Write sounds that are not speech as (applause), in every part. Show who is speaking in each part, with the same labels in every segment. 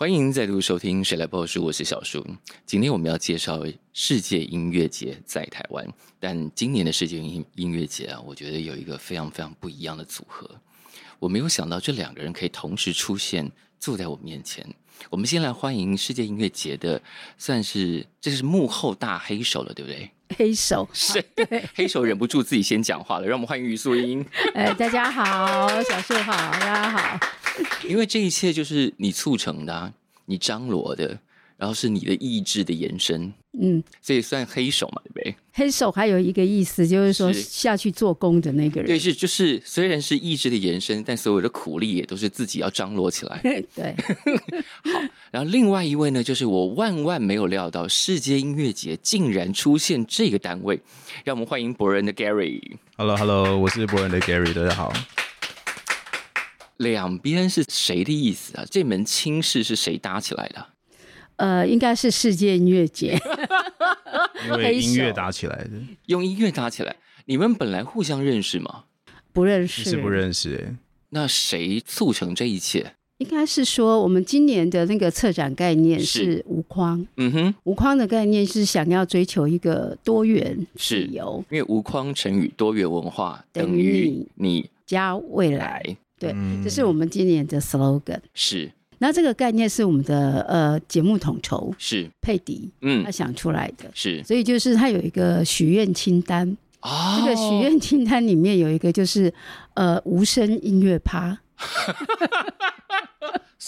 Speaker 1: 欢迎再度收听《谁来报树》，我是小树。今天我们要介绍世界音乐节在台湾，但今年的世界音音乐节啊，我觉得有一个非常非常不一样的组合。我没有想到这两个人可以同时出现，坐在我面前。我们先来欢迎世界音乐节的，算是这是幕后大黑手了，对不对？
Speaker 2: 黑手 (laughs)
Speaker 1: 是，对，黑手忍不住自己先讲话了。让我们欢迎于素英。(laughs)
Speaker 2: 哎，大家好，小树好，大家好。
Speaker 1: 因为这一切就是你促成的啊，你张罗的。然后是你的意志的延伸，嗯，所以算黑手嘛，对不对？
Speaker 2: 黑手还有一个意思，就是说下去做工的那个人。
Speaker 1: 对，是就是虽然是意志的延伸，但所有的苦力也都是自己要张罗起来。(laughs)
Speaker 2: 对，(laughs)
Speaker 1: 好。然后另外一位呢，就是我万万没有料到，世界音乐节竟然出现这个单位，让我们欢迎博人的 Gary。
Speaker 3: Hello，Hello，hello, 我是博人的 Gary，大家好。
Speaker 1: 两边是谁的意思啊？这门亲事是谁搭起来的？
Speaker 2: 呃，应该是世界音乐节，
Speaker 3: 因为音乐搭起来的，
Speaker 1: 用音乐搭起来。你们本来互相认识吗？
Speaker 2: 不认识，
Speaker 3: 是不认识。哎，
Speaker 1: 那谁促成这一切？
Speaker 2: 应该是说，我们今年的那个策展概念是无框。嗯哼，无框的概念是想要追求一个多元自由，
Speaker 1: 因为无框成语多元文化等于你
Speaker 2: 加未来。对，这是我们今年的 slogan。
Speaker 1: 是。
Speaker 2: 那这个概念是我们的呃节目统筹
Speaker 1: 是。
Speaker 2: 佩迪，嗯，他想出来的，
Speaker 1: 是，
Speaker 2: 所以就是他有一个许愿清单，
Speaker 1: 哦，
Speaker 2: 这个许愿清单里面有一个就是呃无声音乐趴 (laughs)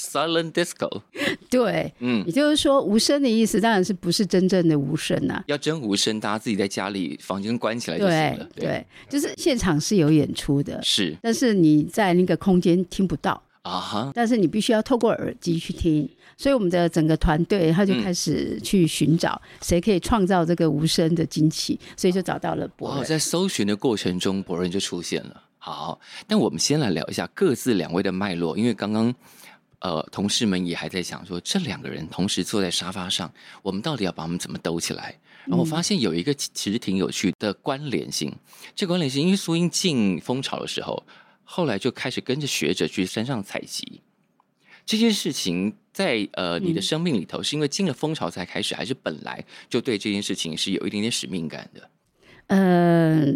Speaker 1: ，Silent Disco，
Speaker 2: 对，嗯，也就是说无声的意思当然是不是真正的无声呐，
Speaker 1: 要真无声，大家自己在家里房间关起来就行了，
Speaker 2: 对，对，就是现场是有演出的，
Speaker 1: 是，
Speaker 2: 但是你在那个空间听不到。
Speaker 1: 啊哈！
Speaker 2: 但是你必须要透过耳机去听，所以我们的整个团队他就开始去寻找谁可以创造这个无声的惊奇，所以就找到了博人。
Speaker 1: 哦，在搜寻的过程中，博人就出现了。好，但我们先来聊一下各自两位的脉络，因为刚刚呃同事们也还在想说，这两个人同时坐在沙发上，我们到底要把他们怎么兜起来？然后我发现有一个其实挺有趣的关联性，嗯、这关联性因为苏英进蜂巢的时候。后来就开始跟着学者去山上采集，这件事情在呃你的生命里头，是因为进了蜂巢才开始，还是本来就对这件事情是有一点点使命感的？
Speaker 2: 呃，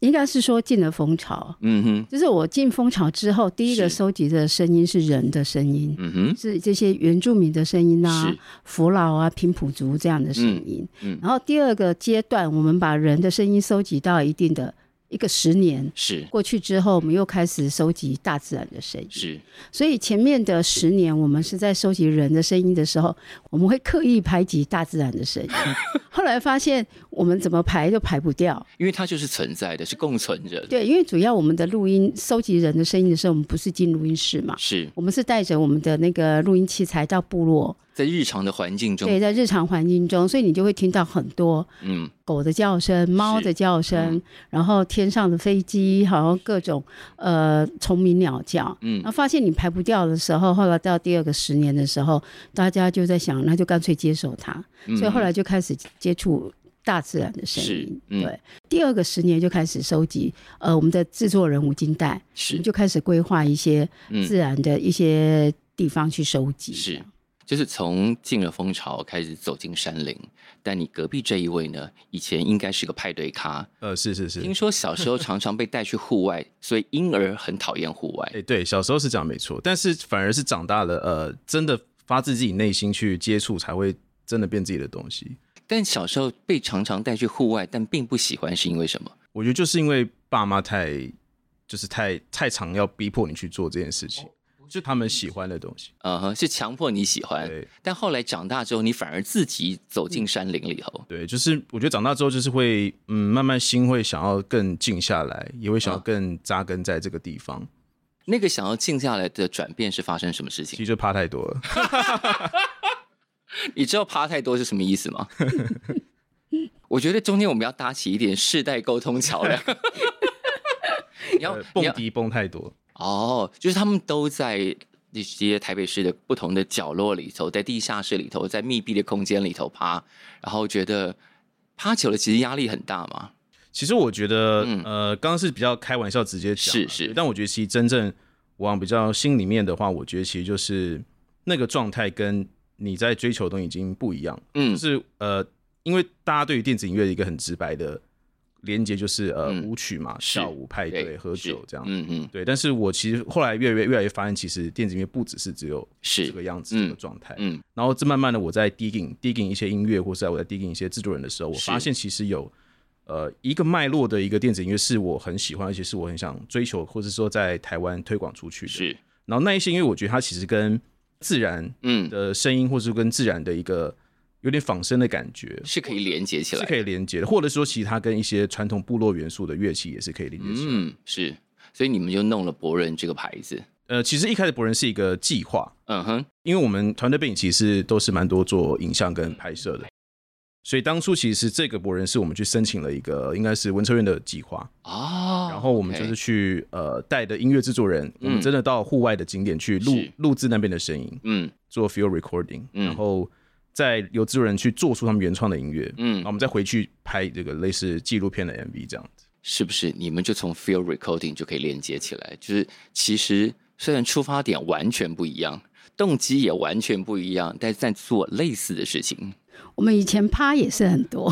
Speaker 2: 应该是说进了蜂巢，
Speaker 1: 嗯哼，
Speaker 2: 就是我进蜂巢之后，第一个收集的声音是人的声音，
Speaker 1: 嗯哼，
Speaker 2: 是这些原住民的声音啊，福佬啊、平埔族这样的声音，嗯，然后第二个阶段，我们把人的声音收集到一定的。一个十年
Speaker 1: 是。
Speaker 2: 过去之后，我们又开始收集大自然的声音。
Speaker 1: 是，
Speaker 2: 所以前面的十年，我们是在收集人的声音的时候，我们会刻意排挤大自然的声音。(laughs) 后来发现，我们怎么排都排不掉，
Speaker 1: 因为它就是存在的，是共存着。
Speaker 2: 对，因为主要我们的录音收集人的声音的时候，我们不是进录音室嘛，
Speaker 1: 是。
Speaker 2: 我们是带着我们的那个录音器材到部落。
Speaker 1: 在日常的环境中，
Speaker 2: 对，在日常环境中，所以你就会听到很多，嗯，狗的叫声、猫的叫声，嗯、然后天上的飞机，好像各种呃虫鸣鸟叫，嗯，然后发现你排不掉的时候，后来到第二个十年的时候，大家就在想，那就干脆接受它，嗯、所以后来就开始接触大自然的声音，嗯、对，第二个十年就开始收集，呃，我们的制作人吴金代，是，就开始规划一些自然的一些地方去收集，
Speaker 1: 是。就是从进了蜂巢开始走进山林，但你隔壁这一位呢，以前应该是个派对咖，
Speaker 3: 呃，是是是。
Speaker 1: 听说小时候常常被带去户外，所以婴儿很讨厌户外。
Speaker 3: 哎、欸，对，小时候是这样没错，但是反而是长大了，呃，真的发自自己内心去接触，才会真的变自己的东西。
Speaker 1: 但小时候被常常带去户外，但并不喜欢，是因为什么？
Speaker 3: 我觉得就是因为爸妈太，就是太太常要逼迫你去做这件事情。就他们喜欢的东西，
Speaker 1: 嗯哼，是强迫你喜欢。对，但后来长大之后，你反而自己走进山林里头。
Speaker 3: 对，就是我觉得长大之后，就是会嗯，慢慢心会想要更静下来，也会想要更扎根在这个地方。
Speaker 1: 那个想要静下来的转变是发生什么事情？
Speaker 3: 其实就怕太多了。(laughs) (laughs)
Speaker 1: 你知道趴太多是什么意思吗？(laughs) 我觉得中间我们要搭起一点世代沟通桥梁。(laughs)
Speaker 3: 你要蹦迪蹦太多。
Speaker 1: 哦，就是他们都在那些台北市的不同的角落里头，在地下室里头，在密闭的空间里头趴，然后觉得趴久了其实压力很大嘛。
Speaker 3: 其实我觉得，嗯、呃，刚刚是比较开玩笑直接讲，
Speaker 1: 是是，
Speaker 3: 但我觉得其实真正往比较心里面的话，我觉得其实就是那个状态跟你在追求的东西已经不一样，嗯，就是呃，因为大家对于电子音乐的一个很直白的。连接就是呃、嗯、舞曲嘛，跳舞派对喝酒这样，嗯嗯，对。但是我其实后来越来越越来越发现，其实电子音乐不只是只有是这个样子这个状态，嗯。然后这慢慢的我在 digging digging 一些音乐，或是在我在 digging 一些制作人的时候，我发现其实有呃一个脉络的一个电子音乐是我很喜欢，而且是我很想追求，或者说在台湾推广出去的。是。然后那一些音乐，我觉得它其实跟自然嗯的声音，或是跟自然的一个。有点仿生的感觉，
Speaker 1: 是可以连接起来，
Speaker 3: 是可以连接的，或者说其他跟一些传统部落元素的乐器也是可以连接起来。
Speaker 1: 嗯，是，所以你们就弄了博人这个牌子。
Speaker 3: 呃，其实一开始博人是一个计划，嗯哼，因为我们团队背景其实都是蛮多做影像跟拍摄的，所以当初其实这个博人是我们去申请了一个应该是文策院的计划啊，然后我们就是去呃带的音乐制作人，嗯、我们真的到户外的景点去录录制那边的声音，嗯，做 field recording，然后。再由制作人去做出他们原创的音乐，嗯，然后我们再回去拍这个类似纪录片的 MV，这样子
Speaker 1: 是不是？你们就从 field recording 就可以连接起来？就是其实虽然出发点完全不一样，动机也完全不一样，但是在做类似的事情。
Speaker 2: 我们以前趴也是很多，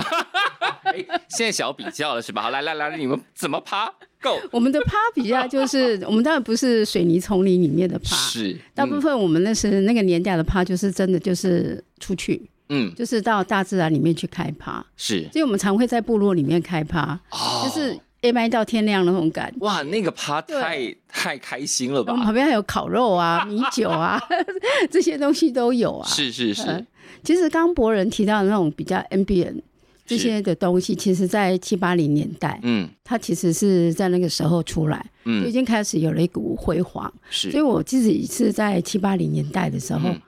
Speaker 1: 欸、现在小比较了是吧？好，来来来，你们怎么趴？够，
Speaker 2: 我们的趴比较就是，我们当然不是水泥丛林里面的趴，
Speaker 1: 是
Speaker 2: 大部分我们那是那个年代的趴，就是真的就是出去，嗯，就是到大自然里面去开趴，
Speaker 1: 是，
Speaker 2: 所以我们常会在部落里面开趴，哦，就是夜麦到天亮那种感觉，
Speaker 1: 哇，那个趴太太开心了吧？
Speaker 2: 我们旁边还有烤肉啊、(laughs) 米酒啊 (laughs) 这些东西都有啊，
Speaker 1: 是是是。
Speaker 2: 呃、其实刚博人提到的那种比较 ambient。这些的东西，其实，在七八零年代，嗯，它其实是在那个时候出来，嗯，就已经开始有了一股辉煌，是。所以我自己是在七八零年代的时候。嗯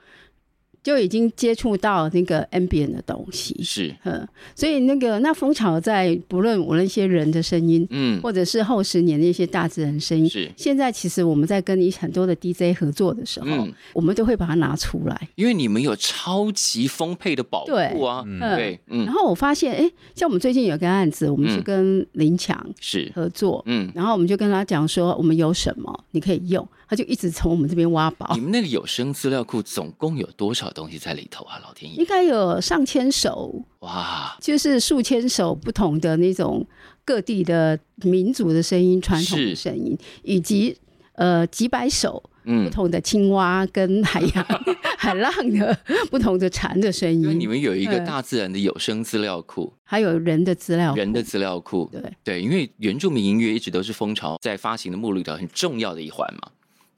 Speaker 2: 就已经接触到那个 ambient 的东西，
Speaker 1: 是，
Speaker 2: 嗯，所以那个那蜂巢在不论我那些人的声音，嗯，或者是后十年的一些大自然声音，是。现在其实我们在跟你很多的 DJ 合作的时候，嗯，我们都会把它拿出来，
Speaker 1: 因为你们有超级丰沛的保护啊，对，嗯，对，嗯。
Speaker 2: 然后我发现，哎，像我们最近有个案子，我们是跟林强是。合作，嗯，然后我们就跟他讲说，我们有什么你可以用。他就一直从我们这边挖宝。
Speaker 1: 你们那个有声资料库总共有多少东西在里头啊？老天爷，
Speaker 2: 应该有上千首哇，就是数千首不同的那种各地的民族的声音、传统的声音，以及呃几百首不同的青蛙跟海洋、(laughs) 嗯、海浪的不同的蝉的声音。因为
Speaker 1: 你们有一个大自然的有声资料库、嗯，
Speaker 2: 还有人的资料库，
Speaker 1: 人的资料库。对对，因为原住民音乐一直都是蜂巢在发行的目录里头很重要的一环嘛。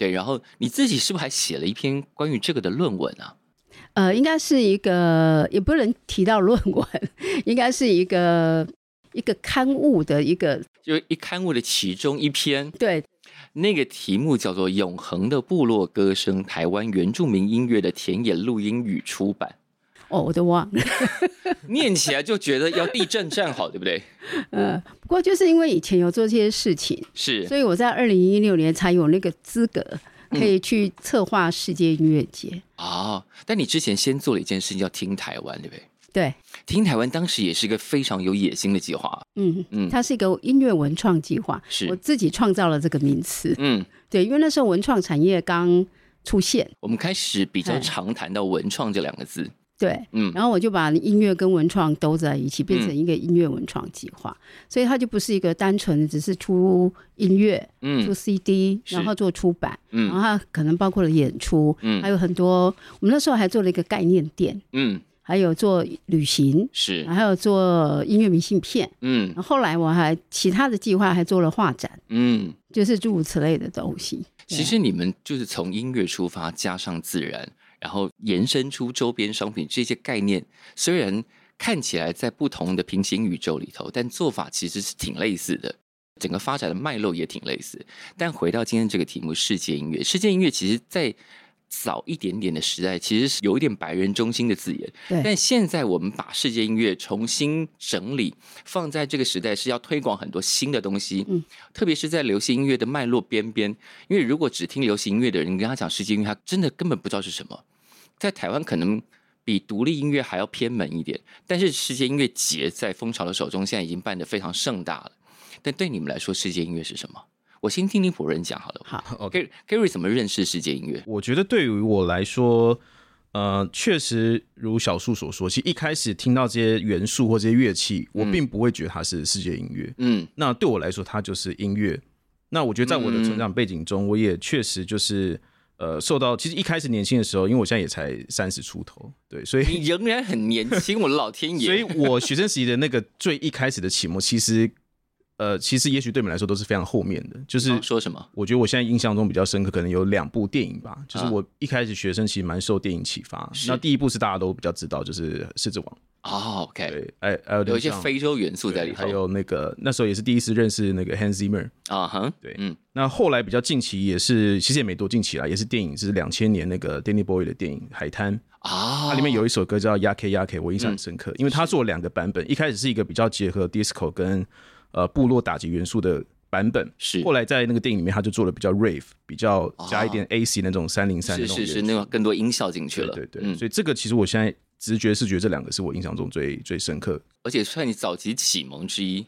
Speaker 1: 对，然后你自己是不是还写了一篇关于这个的论文啊？
Speaker 2: 呃，应该是一个，也不能提到论文，应该是一个一个刊物的一个，
Speaker 1: 就一刊物的其中一篇。
Speaker 2: 对，
Speaker 1: 那个题目叫做《永恒的部落歌声：台湾原住民音乐的田野录音与出版》。
Speaker 2: 哦，我都忘了，(laughs)
Speaker 1: 念起来就觉得要地震站好，对不对？(laughs)
Speaker 2: 呃，不过就是因为以前有做这些事情，是，所以我在二零一六年才有那个资格可以去策划世界音乐节啊。
Speaker 1: 但你之前先做了一件事情，叫听台湾，对不对？
Speaker 2: 对，
Speaker 1: 听台湾当时也是一个非常有野心的计划。
Speaker 2: 嗯嗯，它是一个音乐文创计划，是我自己创造了这个名词。嗯，对，因为那时候文创产业刚出现，
Speaker 1: 我们开始比较常谈到文创这两个字。
Speaker 2: 对，嗯，然后我就把音乐跟文创都在一起，变成一个音乐文创计划，嗯，所以它就不是一个单纯的只是出音乐，嗯，出 CD，然后做出版，嗯，然后它可能包括了演出，嗯，还有很多，我们那时候还做了一个概念店，嗯，还有做旅行，是，还有做音乐明信片，嗯，然后后来我还其他的计划还做了画展，嗯，就是诸如此类的东西。
Speaker 1: 其实你们就是从音乐出发，加上自然。然后延伸出周边商品这些概念，虽然看起来在不同的平行宇宙里头，但做法其实是挺类似的，整个发展的脉络也挺类似。但回到今天这个题目，世界音乐，世界音乐其实在早一点点的时代，其实是有一点白人中心的字眼。
Speaker 2: 对。
Speaker 1: 但现在我们把世界音乐重新整理，放在这个时代是要推广很多新的东西。嗯。特别是在流行音乐的脉络边边，因为如果只听流行音乐的人，你跟他讲世界音乐，他真的根本不知道是什么。在台湾可能比独立音乐还要偏门一点，但是世界音乐节在蜂巢的手中现在已经办得非常盛大了。但对你们来说，世界音乐是什么？我先听听普人讲好了。
Speaker 2: 好
Speaker 1: ，OK，Gary 怎么认识世界音乐？
Speaker 3: 我觉得对于我来说，呃，确实如小树所说，其实一开始听到这些元素或这些乐器，我并不会觉得它是世界音乐。嗯，那对我来说，它就是音乐。那我觉得在我的成长背景中，我也确实就是呃，受到其实一开始年轻的时候，因为我现在也才三十出头，对，所以
Speaker 1: 你仍然很年轻，我的老天爷！(laughs)
Speaker 3: 所以我学生时期的那个最一开始的启蒙，其实。呃，其实也许对你们来说都是非常后面的，就是
Speaker 1: 说什么？
Speaker 3: 我觉得我现在印象中比较深刻，可能有两部电影吧。就是我一开始学生其实蛮受电影启发。那第一部是大家都比较知道，就是《狮子王》。
Speaker 1: 哦，OK。
Speaker 3: 对，哎，还有
Speaker 1: 有一些非洲元素在里头。
Speaker 3: 还有那个那时候也是第一次认识那个 Hans Zimmer。
Speaker 1: 啊哈，
Speaker 3: 对，嗯。那后来比较近期也是，其实也没多近期啦，也是电影，是两千年那个 Danny Boyle 的电影《海滩》啊。它里面有一首歌叫《Yake Yake》，我印象很深刻，因为它做了两个版本，一开始是一个比较结合 Disco 跟。呃，部落打击元素的版本
Speaker 1: 是，
Speaker 3: 后来在那个电影里面，他就做了比较 rave，比较加一点 AC 那种三零三那种，
Speaker 1: 是是是，那种更多音效进去了。
Speaker 3: 对对，所以这个其实我现在直觉是觉得这两个是我印象中最最深刻，
Speaker 1: 而且算你早期启蒙之一。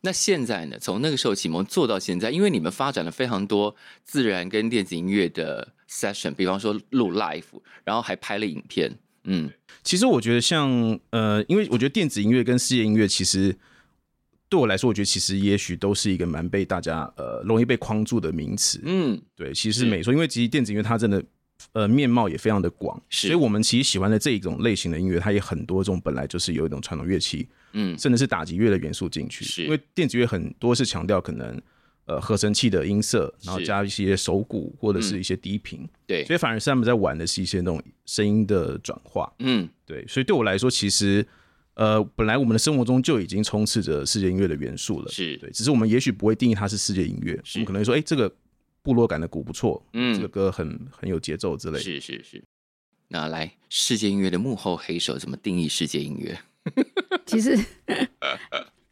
Speaker 1: 那现在呢？从那个时候启蒙做到现在，因为你们发展了非常多自然跟电子音乐的 session，比方说录 live，然后还拍了影片。嗯，
Speaker 3: 其实我觉得像呃，因为我觉得电子音乐跟世界音乐其实。对我来说，我觉得其实也许都是一个蛮被大家呃容易被框住的名词。嗯，对，其实没错，因为其实电子音乐它真的呃面貌也非常的广，所以我们其实喜欢的这一种类型的音乐，它也很多种本来就是有一种传统乐器，嗯，甚至是打击乐的元素进去。是，因为电子乐很多是强调可能呃合成器的音色，然后加一些手鼓或者是一些低频，对，所以反而是他们在玩的是一些那种声音的转化。嗯，对，所以对我来说，其实。呃，本来我们的生活中就已经充斥着世界音乐的元素了，
Speaker 1: 是。
Speaker 3: 对，只是我们也许不会定义它是世界音乐，我们可能会说，哎、欸，这个部落感的鼓不错，嗯，这个歌很很有节奏之类。的，
Speaker 1: 是是是。那来，世界音乐的幕后黑手怎么定义世界音乐？(laughs)
Speaker 2: 其实。(laughs)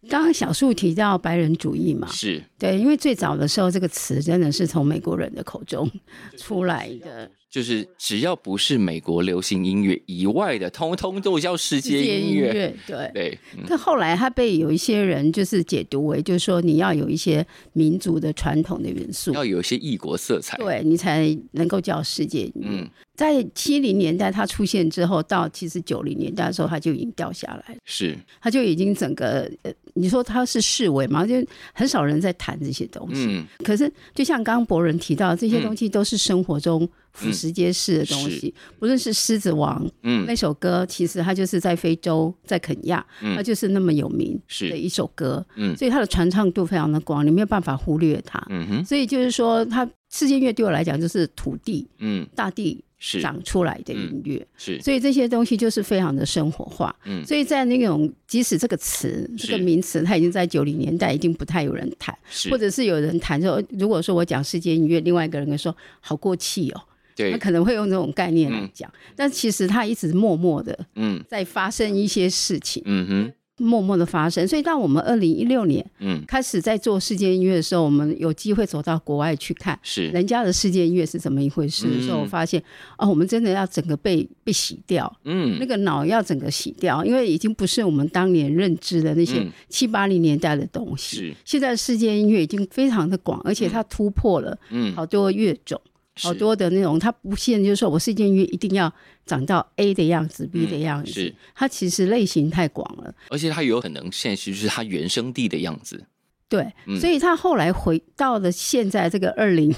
Speaker 2: 刚刚小树提到白人主义嘛，
Speaker 1: 是。
Speaker 2: 对，因为最早的时候这个词真的是从美国人的口中出来的，
Speaker 1: 就是只要不是美国流行音乐以外的，通通都叫世界音乐。
Speaker 2: 对对，
Speaker 1: 对。
Speaker 2: 可后来他被有一些人就是解读为，就是说你要有一些民族的传统的元素，
Speaker 1: 要有一些异国色彩，
Speaker 2: 对你才能够叫世界音乐。嗯在七零年代它出现之后，到其实九零年代的时候，它就已经掉下来了。
Speaker 1: 是，
Speaker 2: 它就已经整个呃，你说它是式微嘛？就很少人在谈这些东西。嗯。可是，就像刚刚博仁提到，这些东西都是生活中俯拾皆是的东西。嗯、不论是《狮子王》嗯，那首歌，其实它就是在非洲，在肯亚，它就是那么有名的一首歌。嗯。所以它的传唱度非常的广，你没有办法忽略它。嗯哼。所以就是说，它世界音乐对我来讲就是土地，嗯，大地。长出来的音乐，嗯，是，所以这些东西就是非常的生活化。嗯，所以在那种即使这个词这个名词，它已经在九零年代已经不太有人谈，或者是有人谈说，如果说我讲世界音乐，另外一个人会说好过气哦，对，他可能会用这种概念来讲，嗯，但其实他一直默默的嗯。在发生一些事情。嗯哼。默默的发生，所以当我们二零一六年嗯。开始在做世界音乐的时候，嗯，我们有机会走到国外去看，是。人家的世界音乐是怎么一回事。的时候，我发现哦，我们真的要整个被被洗掉，嗯，那个脑要整个洗掉，因为已经不是我们当年认知的那些七八零年代的东西，是。现在世界音乐已经非常的广，而且它突破了嗯。好多乐种。好多的那种，它不限就是说我世界音乐一定要长到 A 的样子、嗯、B 的样子，是。它其实类型太广了，
Speaker 1: 而且它有可能现实是它原生地的样子。
Speaker 2: 对，嗯、所以他后来回到了现在这个二零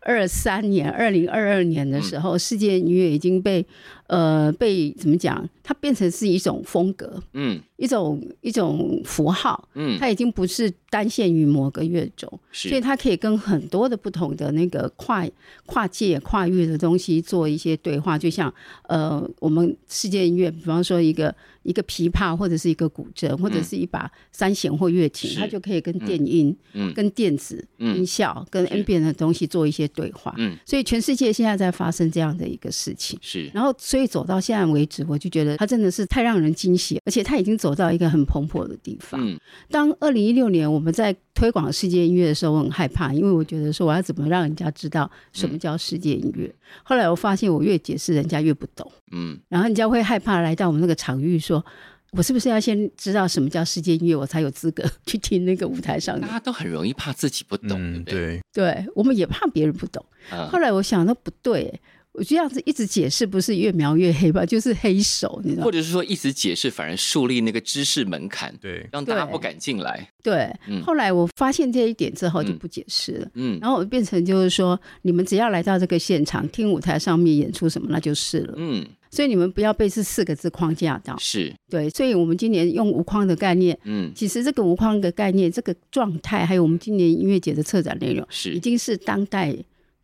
Speaker 2: 二三年、二零二二年的时候，嗯、世界音乐已经被呃被怎么讲？它变成是一种风格，嗯，一种一种符号，嗯，它已经不是单限于某个乐种，
Speaker 1: 是。
Speaker 2: 所以它可以跟很多的不同的那个跨跨界跨越的东西做一些对话，就像呃，我们世界音乐，比方说一个一个琵琶或者是一个古筝，或者是一把三弦或乐琴，嗯、它就可以跟电音、嗯、跟电子音效、嗯、跟 ambient 的东西做一些对话，嗯，所以全世界现在在发生这样的一个事情，
Speaker 1: 是，
Speaker 2: 然后所以走到现在为止，我就觉得它真的是太让人惊喜，而且它已经走到一个很蓬勃的地方。嗯，当二零一六年我们在推广世界音乐的时候，我很害怕，因为我觉得说我要怎么让人家知道什么叫世界音乐。嗯、后来我发现我越解释，人家越不懂。嗯，然后人家会害怕来到我们那个场域，说我是不是要先知道什么叫世界音乐，我才有资格去听那个舞台上的？大
Speaker 1: 家都很容易怕自己不懂，嗯、对对？
Speaker 2: 对，我们也怕别人不懂。嗯、后来我想，那不对。我这样子一直解释，不是越描越黑吧？就是黑手，你知道？
Speaker 1: 或者是说一直解释，反而树立那个知识门槛，
Speaker 3: 对，
Speaker 1: 让大家不敢进来。
Speaker 2: 对，嗯、后来我发现这一点之后，就不解释了。嗯，然后我变成就是说，你们只要来到这个现场，听舞台上面演出什么，那就是了。嗯，所以你们不要被这四个字框架到。
Speaker 1: 是
Speaker 2: 对，所以我们今年用无框的概念。嗯，其实这个无框的概念，这个状态，还有我们今年音乐节的策展内容，是已经是当代。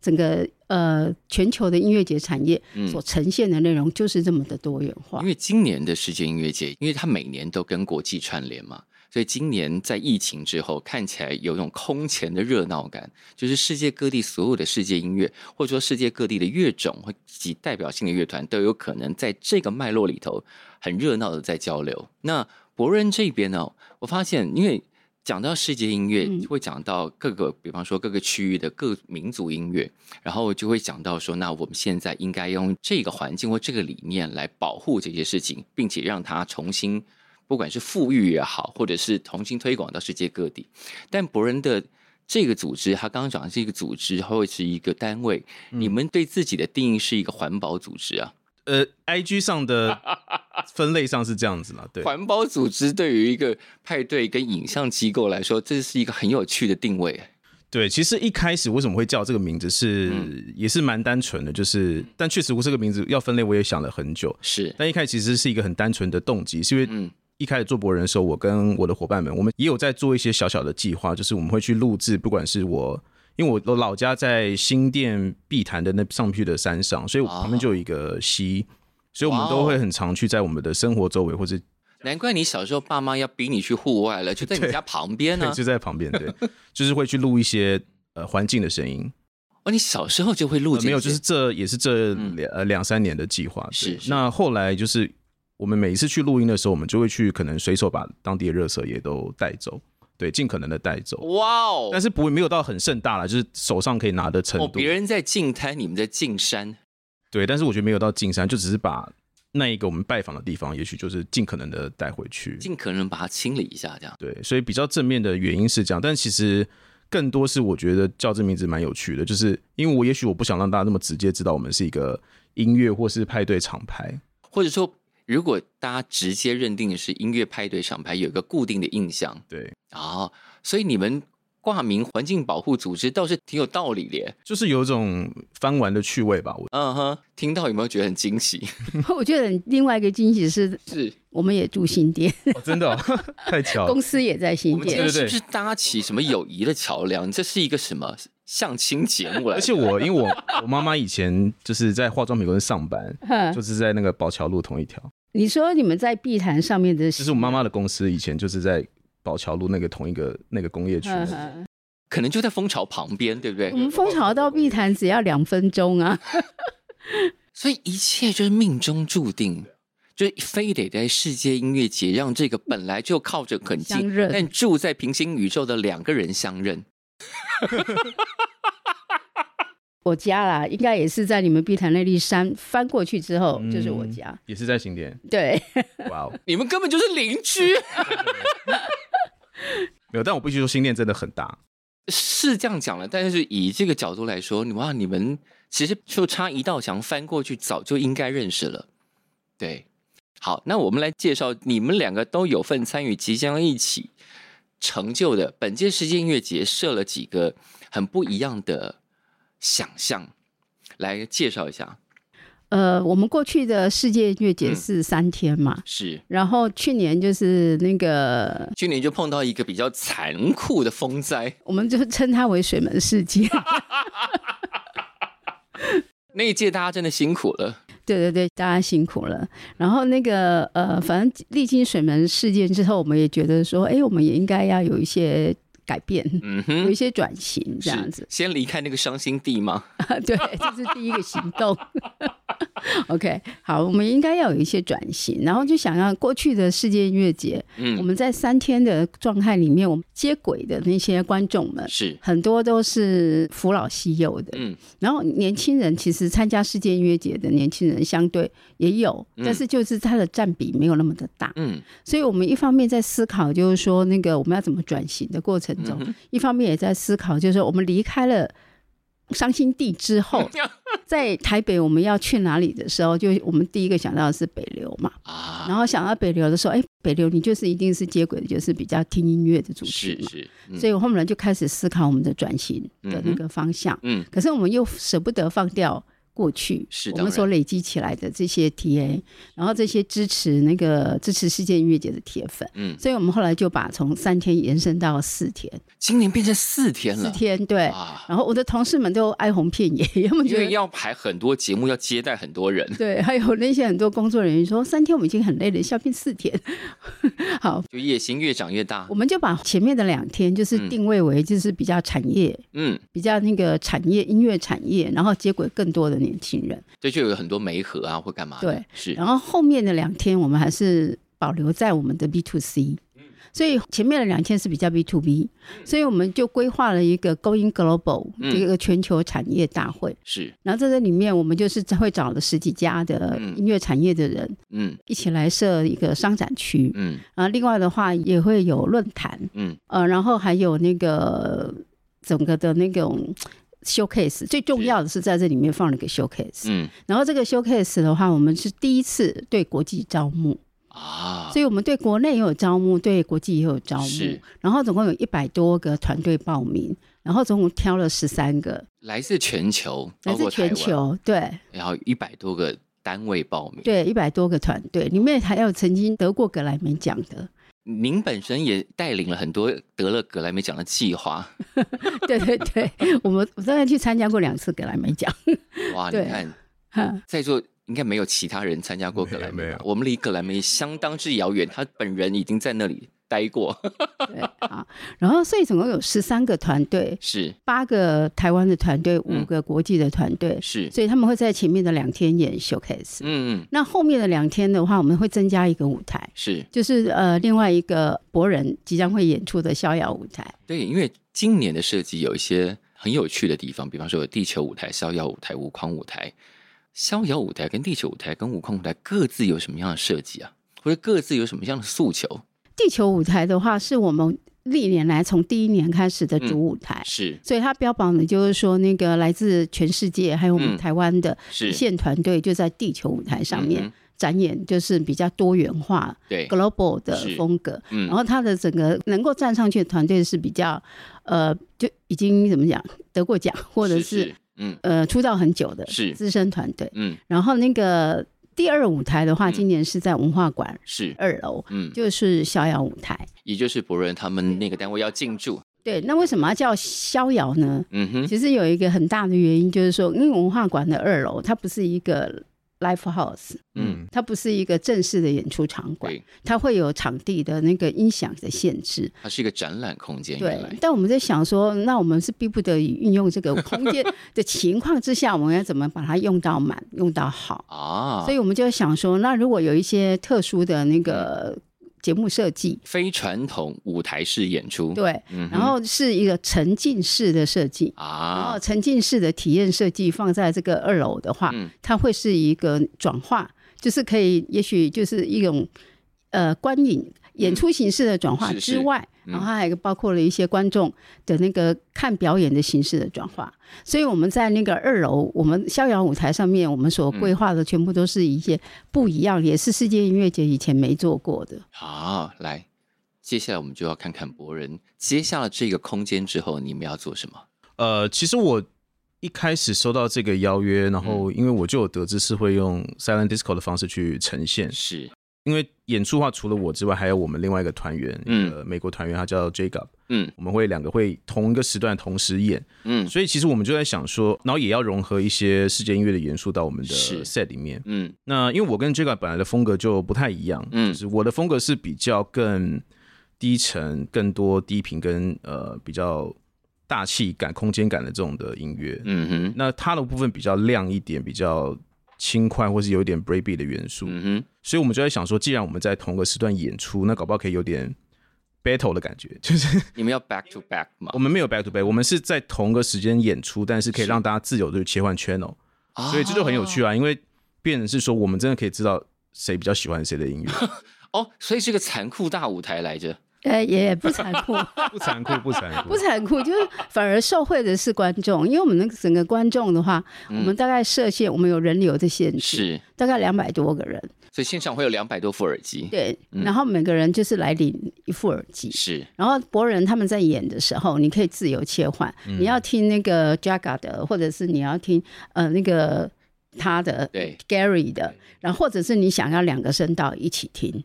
Speaker 2: 整个呃全球的音乐节产业所呈现的内容就是这么的多元化。
Speaker 1: 因为今年的世界音乐节，因为它每年都跟国际串联嘛，所以今年在疫情之后，看起来有一种空前的热闹感，就是世界各地所有的世界音乐，或者说世界各地的乐种或及代表性的乐团，都有可能在这个脉络里头很热闹的在交流。那博人这边呢，我发现因为。讲到世界音乐，会讲到各个，比方说各个区域的各民族音乐，然后就会讲到说，那我们现在应该用这个环境或这个理念来保护这些事情，并且让它重新，不管是富裕也好，或者是重新推广到世界各地。但博人的这个组织，他刚刚讲的是一个组织，或者是一个单位，你们对自己的定义是一个环保组织啊？
Speaker 3: 呃，IG 上的 (laughs) 分类上是这样子嘛？对，
Speaker 1: 环保组织对于一个派对跟影像机构来说，这是一个很有趣的定位。
Speaker 3: 对，其实一开始为什么会叫这个名字是，嗯、也是蛮单纯的，就是，但确实我这个名字要分类，我也想了很久。
Speaker 1: 是，
Speaker 3: 但一开始其实是一个很单纯的动机，是因为一开始做博人的时候，我跟我的伙伴们，我们也有在做一些小小的计划，就是我们会去录制，不管是我。因为我老家在新店碧潭的那上去的山上，所以我旁边就有一个溪，所以我们都会很常去在我们的生活周围，或者
Speaker 1: 难怪你小时候爸妈要逼你去户外了，就在你家旁边呢、啊，(laughs)
Speaker 3: 就在旁边，对，就是会去录一些呃环境的声音。
Speaker 1: 哦，你小时候就会录、呃？
Speaker 3: 没有，就是这也是这两呃两三年的计划。是，是，那后来就是我们每一次去录音的时候，我们就会去可能随手把当地的热色也都带走。对，尽可能的带走。哇哦！但是不会没有到很盛大了，就是手上可以拿的程度。
Speaker 1: 哦，别人在进滩，你们在进山。
Speaker 3: 对，但是我觉得没有到进山，就只是把那一个我们拜访的地方，也许就是尽可能的带回去，
Speaker 1: 尽可能把它清理一下，这样。
Speaker 3: 对，所以比较正面的原因是这样，但其实更多是我觉得叫这名字蛮有趣的，就是因为我也许我不想让大家那么直接知道我们是一个音乐或是派对厂牌，
Speaker 1: 或者说。如果大家直接认定的是音乐派对厂牌，有一个固定的印象，
Speaker 3: 对
Speaker 1: 啊，所以你们挂名环境保护组织倒是挺有道理的，
Speaker 3: 就是有一种翻玩的趣味吧。
Speaker 1: 嗯哼，听到有没有觉得很惊喜？(laughs)
Speaker 2: 我觉得另外一个惊喜是，是我们也住新店，
Speaker 3: 哦、真的、哦、(laughs) 太巧了，
Speaker 2: 公司也在新店，
Speaker 1: 是不是搭起什么友谊的桥梁？这是一个什么？相亲节目来，
Speaker 3: 而且我因为我我妈妈以前就是在化妆品公司上班，(laughs) 就是在那个宝桥路同一条。
Speaker 2: 你说你们在碧潭上面的，
Speaker 3: 就是我妈妈的公司以前就是在宝桥路那个同一个那个工业区，
Speaker 1: 可能就在蜂巢旁边，对不对？
Speaker 2: 我们蜂巢到碧潭只要两分钟啊，(laughs)
Speaker 1: 所以一切就是命中注定，就是非得在世界音乐节让这个本来就靠着很近，但住在平行宇宙的两个人相认。(laughs)
Speaker 2: 我家啦，应该也是在你们碧潭那粒山翻过去之后，嗯、就是我家，
Speaker 3: 也是在新店。
Speaker 2: 对，
Speaker 1: 哇哦，你们根本就是邻居。(laughs) (laughs)
Speaker 3: 没有，但我必须说，心念真的很大，
Speaker 1: 是这样讲了。但是以这个角度来说，你哇，你们其实就差一道墙翻过去，早就应该认识了。对，好，那我们来介绍你们两个都有份参与，即将一起成就的本届世界音乐节，设了几个很不一样的想象，来介绍一下。
Speaker 2: 呃，我们过去的世界音乐节是三天嘛，
Speaker 1: 嗯、是。
Speaker 2: 然后去年就是那个，
Speaker 1: 去年就碰到一个比较残酷的风灾，
Speaker 2: 我们就称它为水门事件。(laughs)
Speaker 1: 那一届大家真的辛苦了。
Speaker 2: 对对对，大家辛苦了。然后那个呃，反正历经水门事件之后，我们也觉得说，哎，我们也应该要有一些。改变，嗯哼，有一些转型这样子。
Speaker 1: 先离开那个伤心地吗？(laughs)
Speaker 2: 对，这是第一个行动。(laughs) OK，好，我们应该要有一些转型，然后就想要过去的世界音乐节，嗯，我们在三天的状态里面，我们接轨的那些观众们
Speaker 1: 是。
Speaker 2: 很多都是扶老西幼的，嗯，然后年轻人其实参加世界音乐节的年轻人相对也有，但是就是他的占比没有那么的大，嗯，所以我们一方面在思考，就是说那个我们要怎么转型的过程中，一方面也在思考，就是我们离开了。伤心地之后，(laughs) 在台北我们要去哪里的时候，就我们第一个想到的是北流嘛。啊，然后想到北流的时候，哎，北流你就是一定是接轨的，就是比较听音乐的主题嘛。是是。嗯、所以我后来就开始思考我们的转型的那个方向。嗯。可是我们又舍不得放掉。过去是我们所累积起来的这些 TA，然后这些支持那个支持世界音乐节的铁粉，嗯，所以我们后来就把从三天延伸到四天，
Speaker 1: 今年变成四天了。
Speaker 2: 四天对，然后我的同事们都哀鸿遍野，因
Speaker 1: 为要排很多节目，要接待很多人。(laughs)
Speaker 2: 对，还有那些很多工作人员说，三天我们已经很累了，下变四天。(laughs) 好，
Speaker 1: 就野心越长越大。
Speaker 2: 我们就把前面的两天就是定位为就是比较产业，嗯，比较那个产业音乐产业，然后接轨更多的。年轻人，
Speaker 1: 对，就有很多媒合啊，或干嘛？
Speaker 2: 对，
Speaker 1: 是。
Speaker 2: 然后后面的两天，我们还是保留在我们的 B to C，所以前面的两天是比较 B to B，所以我们就规划了一个 Going Global 一个全球产业大会。是。然后在这里面，我们就是会找了十几家的音乐产业的人，嗯，一起来设一个商展区，嗯，然后另外的话也会有论坛，嗯，呃，然后还有那个整个的那种。Showcase 最重要的是在这里面放了一个 Showcase，嗯，然后这个 Showcase 的话，我们是第一次对国际招募。啊，所以我们对国内也有招募，对国际也有招募，然后总共有一百多个团队报名，然后总共挑了十三个，
Speaker 1: 来自全球，
Speaker 2: 来自全球，对，
Speaker 1: 然后一百多个单位报名，
Speaker 2: 对，一百多个团队，里面还有曾经得过格莱美奖的。
Speaker 1: 您本身也带领了很多得了格莱美奖的计划，(laughs)
Speaker 2: 对对对，我们我当然去参加过两次格莱美奖。
Speaker 1: 哇，你看，(laughs) 在座应该没有其他人参加过格莱美，我们离格莱美相当之遥远，他本人已经在那里。待过，
Speaker 2: 对啊，然后所以总共有十三个团队，(laughs)
Speaker 1: 是。
Speaker 2: 八个台湾的团队，五个国际的团队，是，所以他们会在前面的两天演 showcase，嗯嗯，那后面的两天的话，我们会增加一个舞台，是，就是呃另外一个博人即将会演出的逍遥舞台，
Speaker 1: 对，因为今年的设计有一些很有趣的地方，比方说有地球舞台、逍遥舞台、无框舞台，逍遥舞台跟地球舞台跟无框舞台各自有什么样的设计啊？或者各自有什么样的诉求？
Speaker 2: 地球舞台的话，是我们历年来从第一年开始的主舞台，嗯、是，所以它标榜的就是说，那个来自全世界，还有我们台湾的一线团队，就在地球舞台上面展演，就是比较多元化、对。global 的风格。嗯、然后它的整个能够站上去的团队是比较，呃，就已经怎么讲得过奖，或者是，嗯。呃出道很久的是。资深团队。嗯，然后那个。第二舞台的话，今年是在文化馆是二楼，嗯，就是逍遥舞台，
Speaker 1: 也就是博人他们那个单位要进驻。
Speaker 2: 对，那为什么要叫逍遥呢？嗯哼，其实有一个很大的原因，就是说，因为文化馆的二楼它不是一个。Live House，嗯，它不是一个正式的演出场馆，它会有场地的那个音响的限制。
Speaker 1: 它是一个展览空间。
Speaker 2: 对，但我们在想说，那我们是逼不得已运用这个空间的情况之下，我们要怎么把它用到满、用到好啊？所以我们就想说，那如果有一些特殊的那个。节目设计。
Speaker 1: 非传统舞台式演出，
Speaker 2: 对，嗯、然后是一个沉浸式的设计。啊，然后沉浸式的体验设计放在这个二楼的话，嗯、它会是一个转化，就是可以，也许就是一种呃观影。演出形式的转化之外，嗯、然后还有包括了一些观众的那个看表演的形式的转化。所以我们在那个二楼，我们逍遥舞台上面，我们所规划的全部都是一些不一样，嗯、也是世界音乐节以前没做过的。
Speaker 1: 好，来，接下来我们就要看看博人接下了这个空间之后，你们要做什么？
Speaker 3: 呃，其实我一开始收到这个邀约，然后因为我就有得知是会用 Silent Disco 的方式去呈现，
Speaker 1: 是
Speaker 3: 因为演出的话，除了我之外，还有我们另外一个团员，嗯，呃、美国团员，他叫 Jacob，嗯，我们会两个会同一个时段同时演，嗯，所以其实我们就在想说，然后也要融合一些世界音乐的元素到我们的 set 里面，嗯，那因为我跟 Jacob 本来的风格就不太一样，嗯，就是我的风格是比较更低沉、更多低频跟呃比较。大气感、空间感的这种的音乐，嗯哼，那它的部分比较亮一点，比较轻快，或是有一点 breakbeat 的元素，嗯哼，所以我们就在想说，既然我们在同个时段演出，那搞不好可以有点 battle 的感觉，(laughs) 就是
Speaker 1: 你们要 back to back 吗？
Speaker 3: 我们没有 back to back，我们是在同个时间演出，但是可以让大家自由的切换 channel，所以这就很有趣啊，因为变成是说，我们真的可以知道谁比较喜欢谁的音乐，(laughs)
Speaker 1: 哦，所以是个残酷大舞台来着。
Speaker 2: 呃，也不残酷，(laughs)
Speaker 3: 不残酷，不残酷，
Speaker 2: 不残酷，就是反而受惠的是观众，因为我们那个整个观众的话，嗯、我们大概设限，我们有人流的限制，
Speaker 1: 是。
Speaker 2: 大概两百多个人，
Speaker 1: 所以现场会有两百多副耳机，
Speaker 2: 对，嗯、然后每个人就是来领一副耳机，
Speaker 1: 是，
Speaker 2: 然后博人他们在演的时候，你可以自由切换，嗯、你要听那个 Jaga 的，或者是你要听呃那个他的，
Speaker 1: 对
Speaker 2: ，Gary 的，然后或者是你想要两个声道一起听。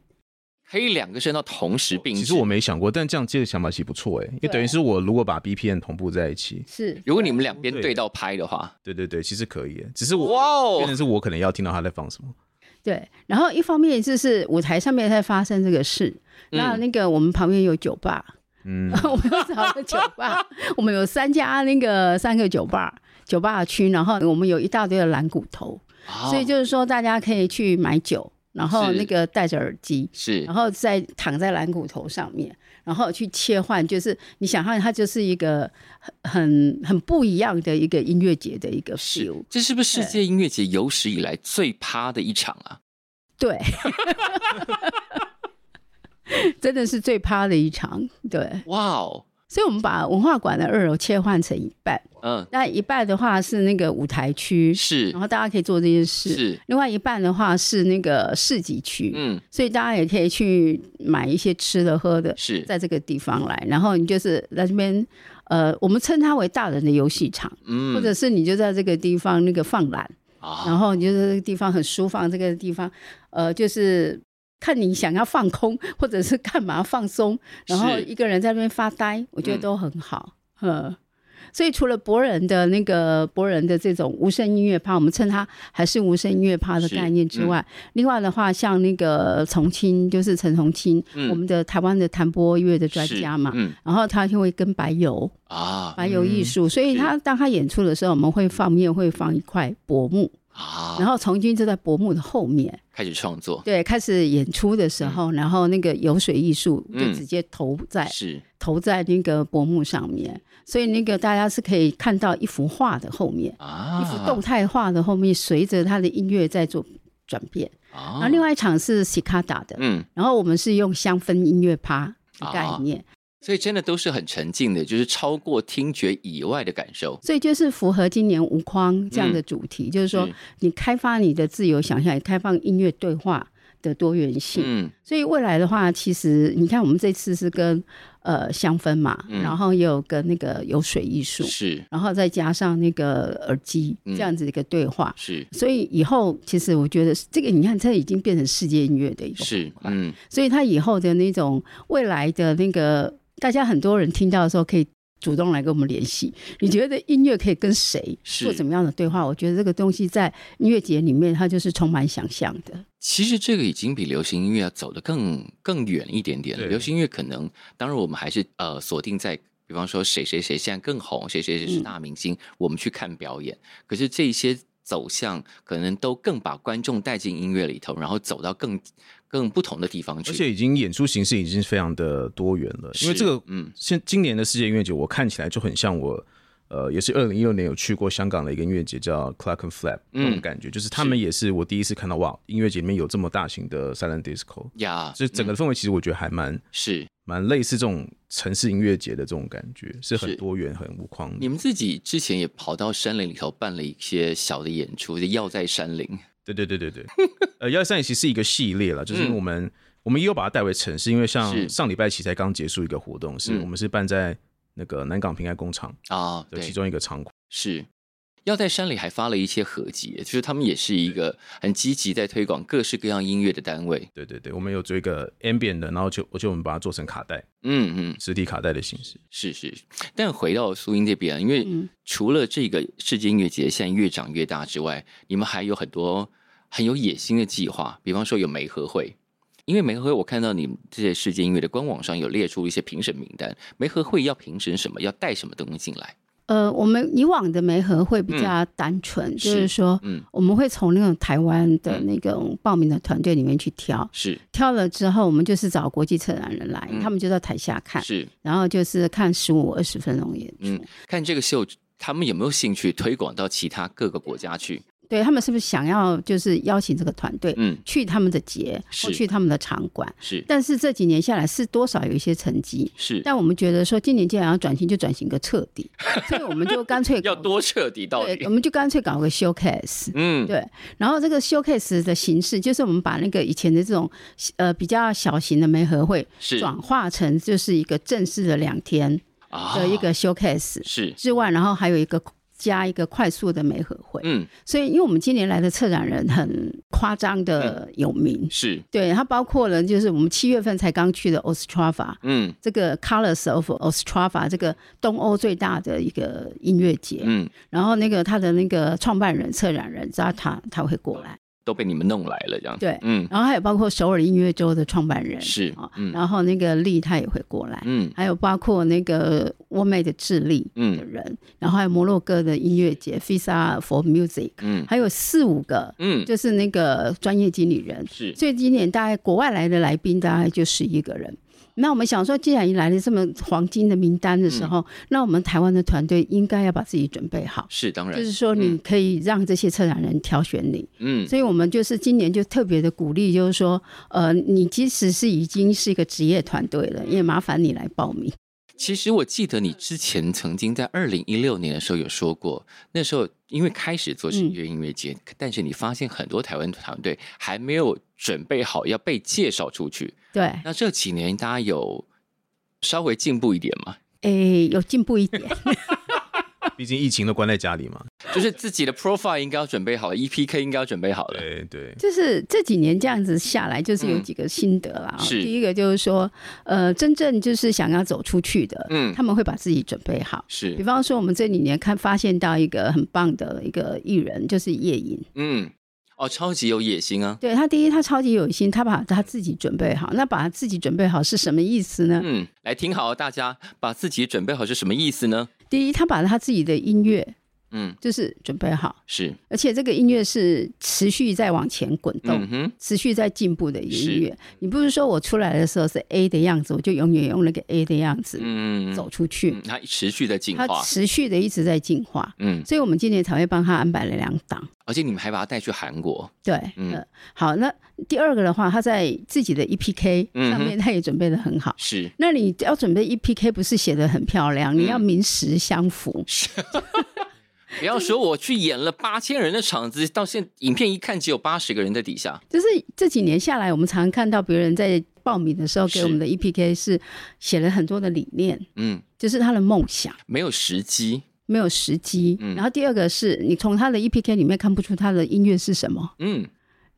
Speaker 1: 可以两个声道同时并行。
Speaker 3: 其实我没想过，但这样这个想法其实不错哎，因为等于是我如果把 BPM 同步在一起，
Speaker 2: 是
Speaker 1: 如果你们两边对到拍的话，
Speaker 3: 对对对，其实可以，只是我哇哦，变成是我可能要听到他在放什么。
Speaker 2: 对，然后一方面就是舞台上面在发生这个事，那那个我们旁边有酒吧，嗯，(laughs) 我们有找个酒吧，(laughs) 我们有三家那个三个酒吧，酒吧区，然后我们有一大堆的蓝骨头，所以就是说大家可以去买酒。然后那个戴着耳机，
Speaker 1: 是，
Speaker 2: 然后再躺在蓝骨头上面，然后去切换，就是你想象它就是一个很很很不一样的一个音乐节的一个 feel。
Speaker 1: 这是不是世界音乐节有史以来最趴的一场啊？(laughs)
Speaker 2: 对，(laughs) 真的是最趴的一场。对，
Speaker 1: 哇哦。
Speaker 2: 所以，我们把文化馆的二楼切换成一半，嗯，那一半的话是那个舞台区，
Speaker 1: 是，
Speaker 2: 然后大家可以做这件事，
Speaker 1: 是。
Speaker 2: 另外一半的话是那个市集区，嗯，所以大家也可以去买一些吃的喝的，
Speaker 1: 是。
Speaker 2: 在这个地方来。然后你就是在这边，呃，我们称它为大人的游戏场，嗯，或者是你就在这个地方那个放懒，啊，然后你就在这个地方很舒放，这个地方，呃，就是。看你想要放空，(laughs) 或者是干嘛放松，然后一个人在那边发呆，我觉得都很好。嗯，所以除了博人的那个博人的这种无声音乐趴，我们称它还是无声音乐趴的概念之外，嗯、另外的话，像那个重庆，就是陈从青，嗯、我们的台湾的弹拨乐的专家嘛，嗯、然后他就会跟白油啊，白油艺术，嗯、所以他当他演出的时候，我们会放面会放一块薄幕。啊，然后从军就在薄幕的后面。
Speaker 1: 开始创作，
Speaker 2: 对，开始演出的时候，嗯、然后那个油水艺术就直接投在、嗯、是。投在那个薄幕上面，所以那个大家是可以看到一幅画的后面，啊、一幅动态画的后面，随着他的音乐在做转变。啊、然后另外一场是西卡达的，嗯，然后我们是用香氛音乐趴的概念。啊
Speaker 1: 所以真的都是很沉浸的，就是超过听觉以外的感受。
Speaker 2: 所以就是符合今年无框这样的主题，嗯、就是说你开发你的自由想象，也开放音乐对话的多元性。嗯，所以未来的话，其实你看我们这次是跟呃香氛嘛，嗯、然后也有跟那个有水艺术，
Speaker 1: 是，
Speaker 2: 然后再加上那个耳机这样子的一个对话，
Speaker 1: 嗯、是。
Speaker 2: 所以以后其实我觉得这个，你看这已经变成世界音乐的一个
Speaker 1: 是，嗯，
Speaker 2: 所以它以后的那种未来的那个。大家很多人听到的时候，可以主动来跟我们联系。你觉得音乐可以跟谁做怎么样的对话？我觉得这个东西在音乐节里面，它就是充满想象的。
Speaker 1: 其实这个已经比流行音乐要走得更更远一点点。对流行音乐可能，当然我们还是呃锁定在，比方说谁谁谁现在更红，谁谁谁是大明星，嗯、我们去看表演。可是这些走向，可能都更把观众带进音乐里头，然后走到更。更不同的地方去，
Speaker 3: 而且已经演出形式已经非常的多元了。因为这个，嗯，现今年的世界音乐节，我看起来就很像我，呃，也是二零一六年有去过香港的一个音乐节，叫 Clockenflap，那种感觉，就是他们也是我第一次看到，哇，音乐节里面有这么大型的 Silent Disco，
Speaker 1: 呀，
Speaker 3: 就整个氛围其实我觉得还蛮
Speaker 1: 是
Speaker 3: 蛮类似这种城市音乐节的这种感觉，是很多元、很无框。
Speaker 1: 你们自己之前也跑到山林里头办了一些小的演出，就要在山林。
Speaker 3: 对对对对对，(laughs) 呃，幺三其实是一个系列了，就是我们、嗯、我们也有把它带为城市，因为像上礼拜其实才刚结束一个活动，是，是我们是办在那个南港平安工厂啊的其中一个仓库，
Speaker 1: 是。要在山里还发了一些合集，就是他们也是一个很积极在推广各式各样音乐的单位。
Speaker 3: 对对对，我们有做一个 ambient 的，然后就我就我们把它做成卡带，嗯嗯，实体卡带的形式。
Speaker 1: 是是，但回到苏英这边，因为除了这个世界音乐节现在越长越大之外，你们还有很多很有野心的计划，比方说有梅合会。因为梅合会，我看到你这些世界音乐的官网上有列出一些评审名单，梅合会要评审什么，要带什么东西进来？
Speaker 2: 呃，我们以往的梅合会比较单纯，嗯、就是说，嗯，我们会从那种台湾的那种报名的团队里面去挑，
Speaker 1: 是
Speaker 2: 挑了之后，我们就是找国际策展人来，嗯、他们就到台下看，
Speaker 1: 是，
Speaker 2: 然后就是看十五二十分钟演出，嗯，
Speaker 1: 看这个秀，他们有没有兴趣推广到其他各个国家去？
Speaker 2: 对，他们是不是想要就是邀请这个团队，嗯，去他们的节或去他们的场馆？
Speaker 1: 是，
Speaker 2: 但是这几年下来是多少有一些成绩，
Speaker 1: 是。
Speaker 2: 但我们觉得说今年既然要转型，就转型个彻底，(laughs) 所以我们就干脆
Speaker 1: 要多彻底到底，
Speaker 2: 对，我们就干脆搞个 showcase，
Speaker 1: 嗯，
Speaker 2: 对。然后这个 showcase 的形式就是我们把那个以前的这种呃比较小型的媒合会，是转化成就是一个正式的两天的一个 showcase，
Speaker 1: 是
Speaker 2: 之外，然后还有一个。加一个快速的媒合会，嗯，所以因为我们今年来的策展人很夸张的有名，
Speaker 1: 嗯、是。
Speaker 2: 对，它包括了就是我们七月份才刚去的 Ostrava，嗯，这个 Colors of Ostrava 这个东欧最大的一个音乐节，嗯，然后那个他的那个创办人策展人，知道他他会过来。
Speaker 1: 都被你们弄来了，这样
Speaker 2: 对，嗯，然后还有包括首尔音乐周的创办人。
Speaker 1: 是啊，嗯，
Speaker 2: 然后那个利他也会过来，嗯，还有包括那个沃妹的智利的人，嗯，然后还有摩洛哥的音乐节 Fisa for Music，嗯，还有四五个，嗯，就是那个专业经理人。
Speaker 1: 是，
Speaker 2: 所以今年大概国外来的来宾大概就十一个人。那我们想说，既然你来了这么黄金的名单的时候，嗯、那我们台湾的团队应该要把自己准备好。
Speaker 1: 是当然，
Speaker 2: 就是说你可以让这些策展人挑选你。嗯，所以我们就是今年就特别的鼓励，就是说，呃，你即使是已经是一个职业团队了，也麻烦你来报名。
Speaker 1: 其实我记得你之前曾经在二零一六年的时候有说过，那时候因为开始做音乐音乐节，嗯、但是你发现很多台湾团队还没有准备好要被介绍出去。
Speaker 2: 对，
Speaker 1: 那这几年大家有稍微进步一点吗？
Speaker 2: 诶，有进步一点。(laughs)
Speaker 3: 毕竟疫情都关在家里嘛，
Speaker 1: 就是自己的 profile 应该要准备好了，EPK 应该要准备好了。
Speaker 3: 对对，
Speaker 2: 就是这几年这样子下来，就是有几个心得啦。是第一个就是说，呃，真正就是想要走出去的，嗯，他们会把自己准备好。
Speaker 1: 是，
Speaker 2: 比方说我们这几年看发现到一个很棒的一个艺人，就是叶颖。
Speaker 1: 嗯。哦，超级有野心啊！
Speaker 2: 对，他第一，他超级有心，他把他自己准备好。那把他自己准备好是什么意思呢？
Speaker 1: 嗯，来听好，大家把自己准备好是什么意思呢？
Speaker 2: 第一，他把他自己的音乐。嗯，就是准备好，
Speaker 1: 是，
Speaker 2: 而且这个音乐是持续在往前滚动，嗯、持续在进步的音乐。你不是说我出来的时候是 A 的样子，我就永远用那个 A 的样子嗯走出去。
Speaker 1: 嗯、它持续在进化，
Speaker 2: 它持续的一直在进化。嗯，所以我们今年才会帮他安排了两档，
Speaker 1: 而且你们还把他带去韩国。
Speaker 2: 对，嗯、呃，好，那第二个的话，他在自己的 EPK 上面他也准备的很好。
Speaker 1: 是、嗯，
Speaker 2: 那你要准备 EPK 不是写的很漂亮，嗯、你要名实相符。是。
Speaker 1: 不要说我去演了八千人的场子，到现影片一看只有八十个人在底下。
Speaker 2: 就是这几年下来，我们常常看到别人在报名的时候给我们的 EPK 是写了很多的理念，嗯，就是他的梦想，
Speaker 1: 没有时机，
Speaker 2: 没有时机。嗯，然后第二个是你从他的 EPK 里面看不出他的音乐是什么，嗯，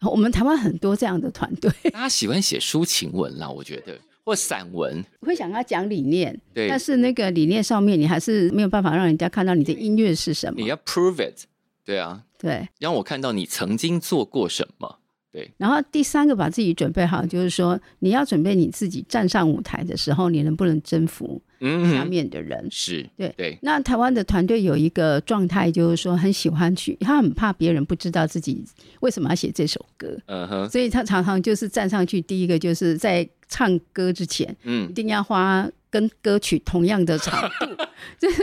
Speaker 2: 我们台湾很多这样的团队，
Speaker 1: 大家喜欢写抒情文啦，我觉得。或散文。
Speaker 2: 会想要讲理念，
Speaker 1: 对，
Speaker 2: 但是那个理念上面你还是没有办法让人家看到你的音乐是什么。
Speaker 1: 你要 prove it，对啊，
Speaker 2: 对，
Speaker 1: 让我看到你曾经做过什么，对。
Speaker 2: 然后第三个把自己准备好，就是说你要准备你自己站上舞台的时候，你能不能征服下面的人？
Speaker 1: 是
Speaker 2: 对
Speaker 1: 对。
Speaker 2: 那台湾的团队有一个状态，就是说很喜欢去，他很怕别人不知道自己为什么要写这首歌，嗯哼，所以他常常就是站上去，第一个就是在。唱歌之前，嗯，一定要花跟歌曲同样的长度，(laughs) 就是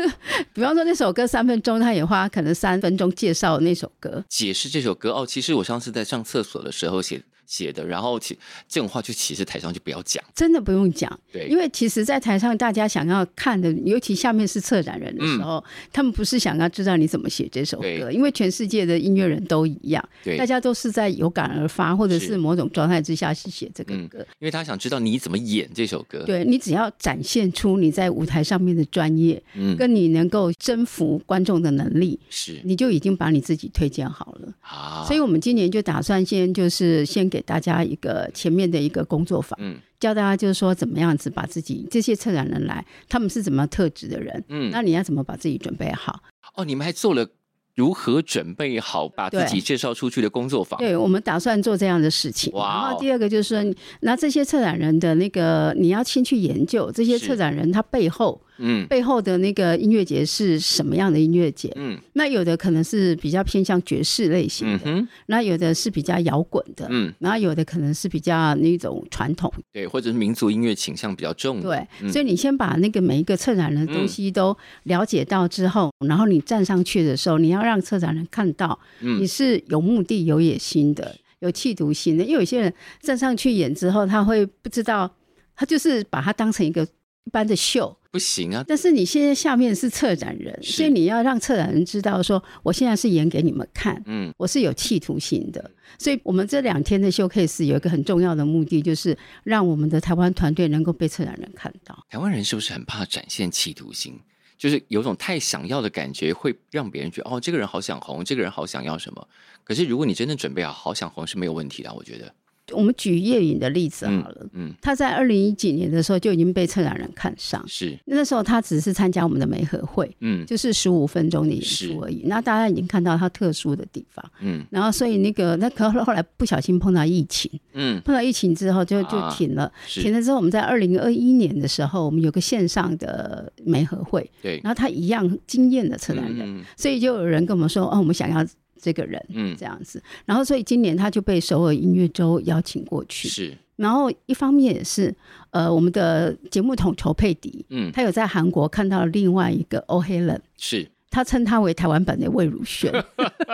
Speaker 2: 比方说那首歌三分钟，他也花可能三分钟介绍那首歌，
Speaker 1: 解释这首歌。哦，其实我上次在上厕所的时候写写的，然后其这种话就其实台上就不要讲，
Speaker 2: 真的不用讲。
Speaker 1: 对，
Speaker 2: 因为其实，在台上大家想要看的，尤其下面是策展人的时候，嗯、他们不是想要知道你怎么写这首歌，因为全世界的音乐人都一样，对，大家都是在有感而发，或者是某种状态之下去写这个歌、嗯，
Speaker 1: 因为他想知道你怎么演这首歌。
Speaker 2: 对，你只要展现出你在舞台上面的专业，嗯，跟你能够征服观众的能力，是，你就已经把你自己推荐好了。啊，所以我们今年就打算先就是先给大家一个前面的一个工作坊，嗯，教大家就是说怎么样子把自己这些策展人来，他们是怎么特质的人，嗯，那你要怎么把自己准备好？
Speaker 1: 哦，你们还做了。如何准备好把自己介绍出去的工作坊？
Speaker 2: 对，我们打算做这样的事情。后第二个就是说，那这些策展人的那个，你要先去研究这些策展人他背后。嗯，背后的那个音乐节是什么样的音乐节？嗯，那有的可能是比较偏向爵士类型的，嗯，那有的是比较摇滚的，嗯，然后有的可能是比较那种传统，
Speaker 1: 对，或者是民族音乐倾向比较重的，
Speaker 2: 对，嗯，所以你先把那个每一个策展人的东西都了解到之后，嗯，然后你站上去的时候，你要让策展人看到，你是有目的、有野心的、有企图心的，因为有些人站上去演之后，他会不知道，他就是把它当成一个。一般的秀
Speaker 1: 不行啊，
Speaker 2: 但是你现在下面是策展人，所以你要让策展人知道说，我现在是演给你们看，嗯，我是有企图心的。所以我们这两天的 showcase 有一个很重要的目的，就是让我们的台湾团队能够被策展人看到。
Speaker 1: 台湾人是不是很怕展现企图心？就是有种太想要的感觉，会让别人觉得哦，这个人好想红，这个人好想要什么。可是如果你真的准备好，好想红是没有问题的，我觉得。
Speaker 2: 我们举叶颖的例子好了，嗯，嗯，他在二零一几年的时候就已经被策展人看上，是。那时候他只是参加我们的媒合会，嗯，就是十五分钟的演出而已。那大家已经看到他特殊的地方，嗯，然后所以那个那可后来不小心碰到疫情，嗯，碰到疫情之后就就停了，啊、停了之后我们在二零二一年的时候，我们有个线上的媒合会，对，然后他一样惊艳的策展人，所以就有人跟我们说，哦，我们想要。这个人，嗯，这样子，然后所以今年他就被首尔音乐周邀请过去，是。然后一方面也是，呃，我们的节目统筹佩迪，嗯，他有在韩国看到另外一个欧黑人，是，他称他为台湾版的魏如萱，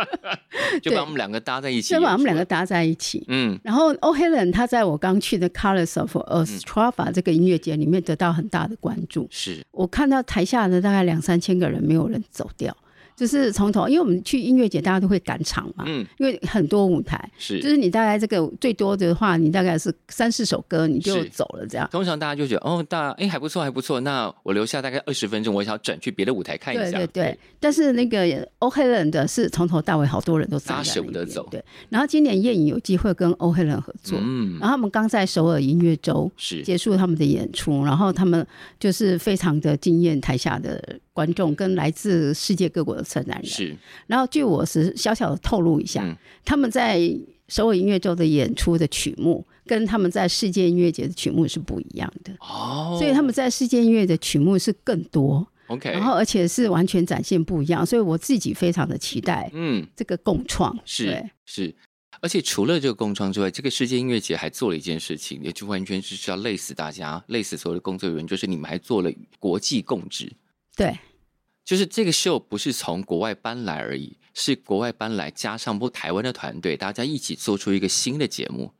Speaker 2: (laughs)
Speaker 1: 就把我们两个搭在一起，
Speaker 2: 就把我们两个搭在一起，嗯。然后欧黑人他在我刚去的 Colors of Ostrava 这个音乐节里面得到很大的关注，是。我看到台下的大概两三千个人，没有人走掉。就是从头，因为我们去音乐节，大家都会赶场嘛，嗯，因为很多舞台，是，就是你大概这个最多的话，你大概是三四首歌你就走了这样。
Speaker 1: 通常大家就觉得，哦，大家哎还不错还不错，那我留下大概二十分钟，我想转去别的舞台看一下。对对对。对但是那个欧黑人的是从头到尾好多人都在那，舍不得走。对。然后今年叶颖有机会跟欧黑人合作，嗯，然后他们刚在首尔音乐周是结束他们的演出，然后他们就是非常的惊艳台下的观众跟来自世界各国的是，然后据我是小小的透露一下，嗯、他们在首尔音乐周的演出的曲目跟他们在世界音乐节的曲目是不一样的。哦，所以他们在世界音乐的曲目是更多，OK，然后而且是完全展现不一样，所以我自己非常的期待，嗯，这个共创是对。是，而且除了这个共创之外，这个世界音乐节还做了一件事情，也就完全是要累死大家，累死所有的工作人员，就是你们还做了国际共治。
Speaker 2: 对，
Speaker 1: 就是这个秀不是从国外搬来而已，是国外搬来加上不台湾的团队，大家一起做出一个新的节目。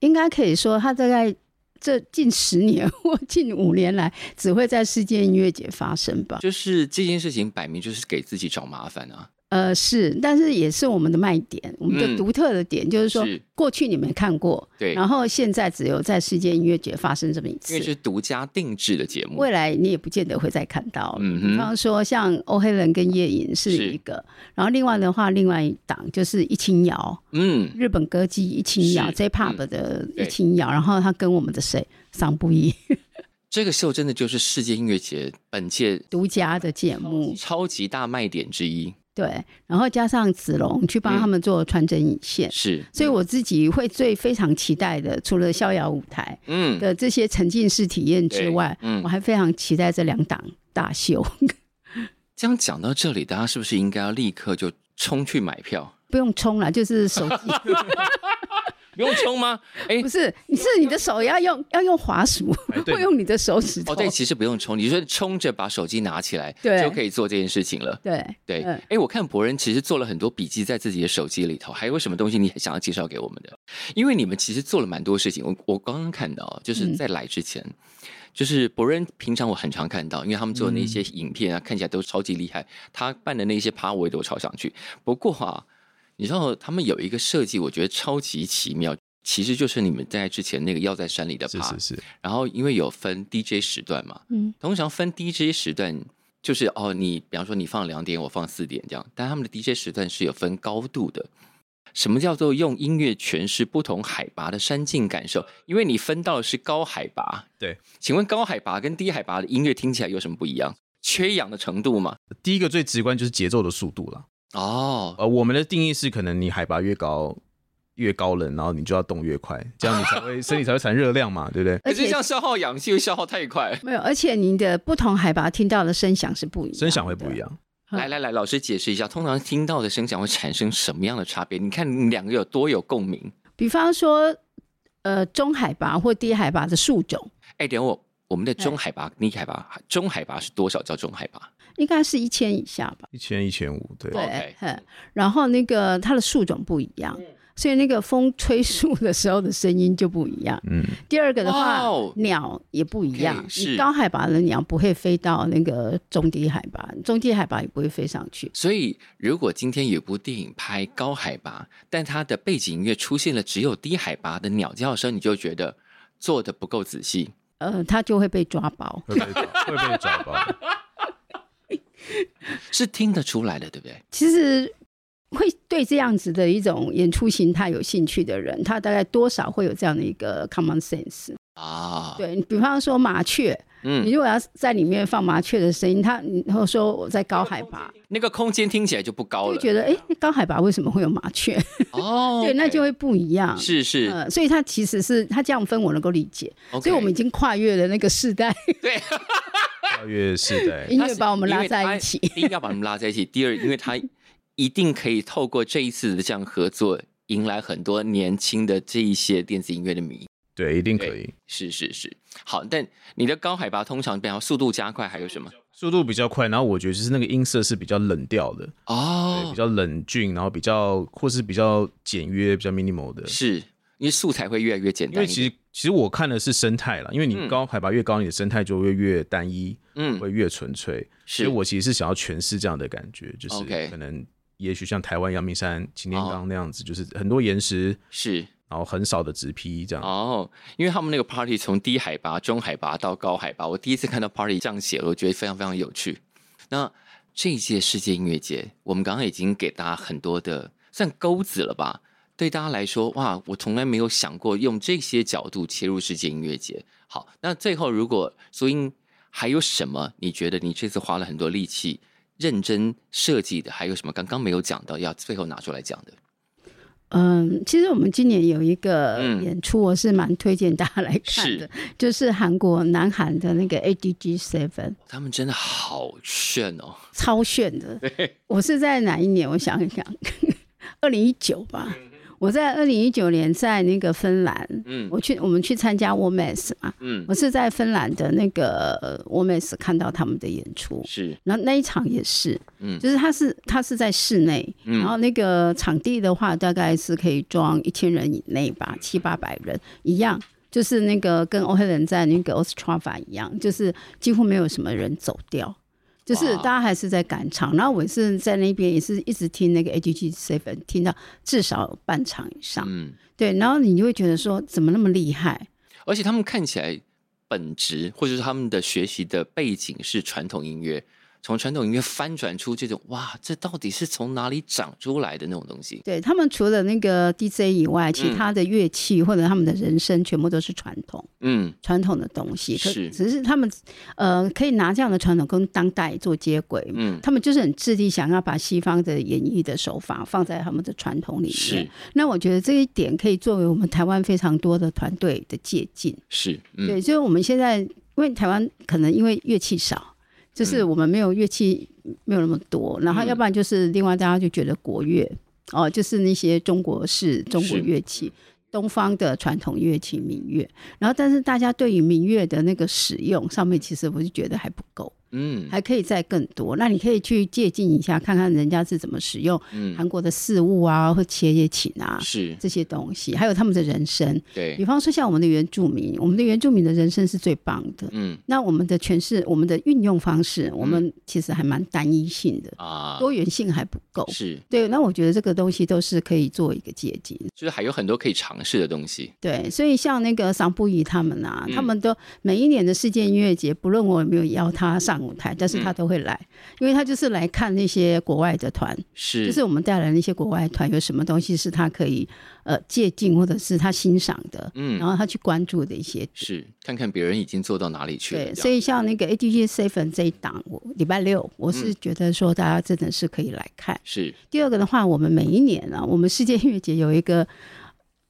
Speaker 2: 应该可以说，他大概这近十年或近五年来，只会在世界音乐节发生吧。
Speaker 1: 就是这件事情摆明就是给自己找麻烦啊。
Speaker 2: 呃，是，但是也是我们的卖点，我们的独特的点，就是说，过去你没看过，对，然后现在只有在世界音乐节发生这么一次，
Speaker 1: 因为是独家定制的节目，
Speaker 2: 未来你也不见得会再看到。嗯哼，比方说像欧黑人跟夜影是一个，然后另外的话，另外一档就是一清瑶，嗯，日本歌姬一清瑶，J-Pop 的一青瑶，然后他跟我们的谁？桑布一，(laughs)
Speaker 1: 这个秀真的就是世界音乐节本届
Speaker 2: 独家的节目，
Speaker 1: 超级大卖点之一。
Speaker 2: 对，然后加上子龙去帮他们做穿针引线，嗯、是，所以我自己会最非常期待的，除了逍遥舞台嗯的这些沉浸式体验之外，嗯，我还非常期待这两档大秀。(laughs)
Speaker 1: 这样讲到这里，大家是不是应该要立刻就冲去买票？
Speaker 2: 不用冲了，就是手机。(laughs)
Speaker 1: 不用冲吗？(laughs) 哎，
Speaker 2: 不是，是你的手要用要用滑鼠，会用你的手指头。
Speaker 1: 哦，对，其实不用冲，你说冲着把手机拿起来，
Speaker 2: 对，
Speaker 1: 就可以做这件事情了。
Speaker 2: 对
Speaker 1: 对，哎，我看博人其实做了很多笔记在自己的手机里头，还有什么东西你想要介绍给我们的？因为你们其实做了蛮多事情，我我刚刚看到，就是在来之前，就是博人平常我很常看到，因为他们做的那些影片啊，看起来都超级厉害，他办的那些趴我也都超想去。不过啊。你知道他们有一个设计，我觉得超级奇妙，其实就是你们在之前那个要在山里的趴，
Speaker 3: 是是是。
Speaker 1: 然后因为有分 DJ 时段嘛，嗯，通常分 DJ 时段就是哦，你比方说你放两点，我放四点这样，但他们的 DJ 时段是有分高度的。什么叫做用音乐诠释不同海拔的山境感受？因为你分到的是高海拔，
Speaker 3: 对。
Speaker 1: 请问高海拔跟低海拔的音乐听起来有什么不一样？缺氧的程度吗？
Speaker 3: 第一个最直观就是节奏的速度了。哦，呃，我们的定义是，可能你海拔越高，越高冷，然后你就要动越快，这样你才会 (laughs) 身体才会产热量嘛，对不对？
Speaker 1: 而且这样消耗氧气会消耗太快。
Speaker 2: 没有，而且你的不同海拔听到的声响是不一样，
Speaker 3: 声响会不一样。
Speaker 1: 来来来，老师解释一下，通常听到的声响会产生什么样的差别？你看你两个有多有共鸣？
Speaker 2: 比方说，呃，中海拔或低海拔的树种。
Speaker 1: 哎，等我，我们的中海拔、低海拔，中海拔是多少？叫中海拔？
Speaker 2: 应该是一千以下吧，
Speaker 3: 一千一千五，对
Speaker 2: 对，Okay. 然后那个它的树种不一样，嗯、所以那个风吹树的时候的声音就不一样。嗯，第二个的话，Wow. 鸟也不一样。Okay, 你高海拔的鸟不会飞到那个中低海拔，中低海拔也不会飞上去。
Speaker 1: 所以，如果今天有部电影拍高海拔，但它的背景音乐出现了只有低海拔的鸟叫声，你就觉得做的不够仔细。
Speaker 2: 呃，他就会被抓包，
Speaker 3: 会被抓，会被抓包。(laughs)
Speaker 1: 是听得出来的，对不对？
Speaker 2: 其实会对这样子的一种演出形态有兴趣的人，他大概多少会有这样的一个 common sense 啊。对，你比方说麻雀，嗯，你如果要在里面放麻雀的声音，他然后说我在高海拔，
Speaker 1: 那个空间听起来就不高了，
Speaker 2: 就觉得哎，高海拔为什么会有麻雀？哦，(laughs) 对，那就会不一样。
Speaker 1: 是是，
Speaker 2: 呃，所以他其实是他这样分，我能够理解。所以我们已经跨越了那个世代。
Speaker 1: 对。
Speaker 3: 跨越世代，(laughs)
Speaker 2: 音乐把我们拉在一起。
Speaker 1: 第一要把我们拉在一起，第二，因为他一定可以透过这一次的这样合作，迎来很多年轻的这一些电子音乐的迷。
Speaker 3: 对，一定可以。
Speaker 1: 是是是，好。但你的高海拔通常比较速度加快，还有什么？
Speaker 3: 速度比较快，然后我觉得就是那个音色是比较冷调的哦，对，比较冷峻，然后比较或是比较简约、比较 minimal 的。
Speaker 1: 是。因为素材会越来越简单，
Speaker 3: 因为其实其实我看的是生态啦，因为你高海拔越高，你的生态就会越单一，嗯，会越纯粹。所以我其实是想要诠释这样的感觉，就是可能也许像台湾阳明山、擎天岗那样子，就是很多岩石
Speaker 1: 是，
Speaker 3: 然后很少的直批这样。
Speaker 1: 哦，因为他们那个 party 从低海拔、中海拔到高海拔，我第一次看到 party 这样写，我觉得非常非常有趣。那这一届世界音乐节，我们刚刚已经给大家很多的算钩子了吧？对大家来说，哇，我从来没有想过用这些角度切入世界音乐节。好，那最后如果苏英还有什么你觉得你这次花了很多力气认真设计的，还有什么刚刚没有讲到要最后拿出来讲的？
Speaker 2: 嗯，其实我们今年有一个演出，我是蛮推荐大家来看的，嗯、是就是韩国南韩的那个 ADG Seven，
Speaker 1: 他们真的好炫哦，
Speaker 2: 超炫的。我是在哪一年？我想一想，(laughs) 二零一九吧。我在二零一九年在那个芬兰，嗯，我去我们去参加 Womass 嘛，嗯，我是在芬兰的那个 Womass 看到他们的演出，
Speaker 1: 是，
Speaker 2: 然后那一场也是，嗯，就是他是他是在室内，嗯，然后那个场地的话大概是可以装一千人以内吧，七八百人一样，就是那个跟欧黑人在那个 Ostrava 一样，就是几乎没有什么人走掉。就是大家还是在赶场，然后我是在那边也是一直听那个 AGG Seven，听到至少半场以上。嗯，对，然后你就会觉得说怎么那么厉害？
Speaker 1: 而且他们看起来本质或者是他们的学习的背景是传统音乐。从传统音乐翻转出这种哇，这到底是从哪里长出来的那种东西？
Speaker 2: 对，他们除了那个 DJ 以外，其他的乐器或者他们的人声全部都是传统，嗯，传统的东西。是，只是他们呃可以拿这样的传统跟当代做接轨。嗯，他们就是很致力想要把西方的演绎的手法放在他们的传统里面。是，那我觉得这一点可以作为我们台湾非常多的团队的借鉴。
Speaker 1: 是，
Speaker 2: 嗯、对，所以我们现在因为台湾可能因为乐器少。就是我们没有乐器，没有那么多，然后要不然就是另外大家就觉得国乐哦，就是那些中国式中国乐器，东方的传统乐器民乐，然后但是大家对于民乐的那个使用上面，其实我就觉得还不够。嗯，还可以再更多。那你可以去借鉴一下，看看人家是怎么使用韩国的事物啊，或切叶琴啊，是这些东西，还有他们的人生。对，比方说像我们的原住民，我们的原住民的人生是最棒的。嗯，那我们的诠释，我们的运用方式，我们其实还蛮单一性的啊，多元性还不够。是对，那我觉得这个东西都是可以做一个借鉴，
Speaker 1: 就是还有很多可以尝试的东西。
Speaker 2: 对，所以像那个桑布伊他们啊，他们都每一年的世界音乐节，不论我有没有邀他上。舞台，但是他都会来，嗯、因为他就是来看那些国外的团，是，就是我们带来那些国外团有什么东西是他可以呃借鉴或者是他欣赏的，嗯，然后他去关注的一些，
Speaker 1: 是看看别人已经做到哪里去。了。
Speaker 2: 对，所以像那个 ADG Seven 这一档，我礼拜六我是觉得说大家真的是可以来看。是、嗯、第二个的话，我们每一年呢、啊，我们世界音乐节有一个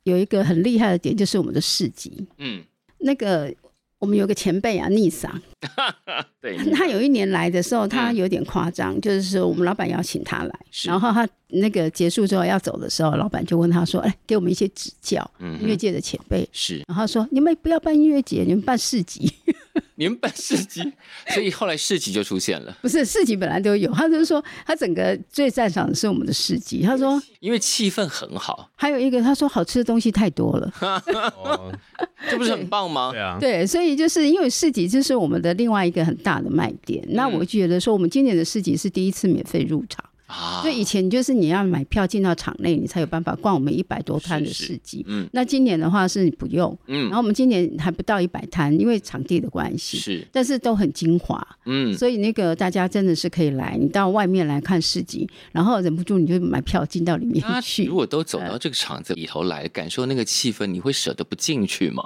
Speaker 2: 有一个很厉害的点，就是我们的市集，嗯，那个。我们有个前辈啊，逆桑，对，他有一年来的时候，他有点夸张，嗯、就是说我们老板邀请他来，然后他那个结束之后要走的时候，老板就问他说：“哎，给我们一些指教，嗯、音乐界的前辈。是。”然后说：“你们不要办音乐节，你们办市集。” (laughs)
Speaker 1: 你们办市集，(laughs) 所以后来市集就出现了。
Speaker 2: 不是市集本来都有，他就是说他整个最赞赏的是我们的市集。他说，
Speaker 1: 因为气氛很好。
Speaker 2: 还有一个，他说好吃的东西太多了，(laughs)
Speaker 1: 这不是很棒吗？
Speaker 2: 对啊，对，所以就是因为市集这是我们的另外一个很大的卖点。嗯、那我觉得说，我们今年的市集是第一次免费入场。啊，所以以前就是你要买票进到场内，你才有办法逛我们一百多摊的市集。嗯，那今年的话是你不用。嗯，然后我们今年还不到一百摊，因为场地的关系。是，但是都很精华。嗯，所以那个大家真的是可以来，你到外面来看市集，然后忍不住你就买票进到里面去。
Speaker 1: 如果都走到这个场子里头来，感受那个气氛，你会舍得不进去吗？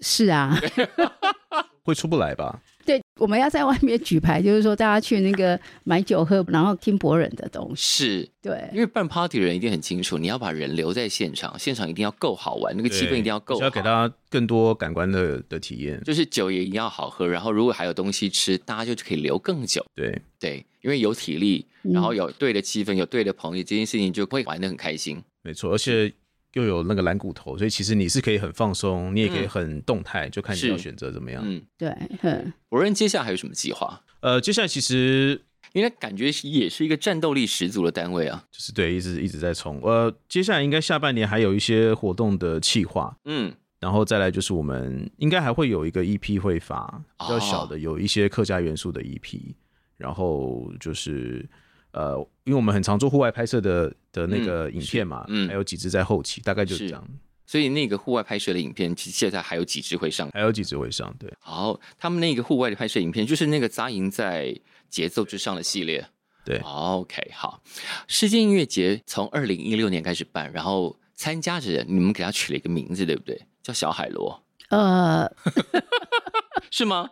Speaker 2: 是啊，(laughs) (laughs)
Speaker 3: 会出不来吧？
Speaker 2: 对，我们要在外面举牌，就是说大家去那个买酒喝，然后听博人的东西。
Speaker 1: 是，对，因为办 party 的人一定很清楚，你要把人留在现场，现场一定要够好玩，那个气氛一定要够好，
Speaker 3: 要给大家更多感官的的体验。
Speaker 1: 就是酒也一定要好喝，然后如果还有东西吃，大家就可以留更久。
Speaker 3: 对
Speaker 1: 对，因为有体力，然后有对的气氛，有对的朋友，这件事情就会玩的很开心。
Speaker 3: 没错，而且。又有那个蓝骨头，所以其实你是可以很放松，你也可以很动态，嗯、就看你要选择怎么样。嗯，
Speaker 2: 对。
Speaker 1: 博恩接下来还有什么计划？
Speaker 3: 呃，接下来其实
Speaker 1: 应该感觉也是一个战斗力十足的单位啊，
Speaker 3: 就是对，一直一直在冲。呃，接下来应该下半年还有一些活动的计划，嗯，然后再来就是我们应该还会有一个 EP 会发，比较小的，有一些客家元素的 EP，然后就是。呃，因为我们很常做户外拍摄的的那个影片嘛，嗯，还有几支在后期，大概就是这样。
Speaker 1: 所以那个户外拍摄的影片，其实现在还有几支会上，
Speaker 3: 还有几支会上。对，
Speaker 1: 好，他们那个户外的拍摄影片，就是那个扎营在节奏之上的系列。
Speaker 3: 对
Speaker 1: ，OK，好。世界音乐节从二零一六年开始办，然后参加者你们给他取了一个名字，对不对？叫小海螺。呃，(laughs) 是吗？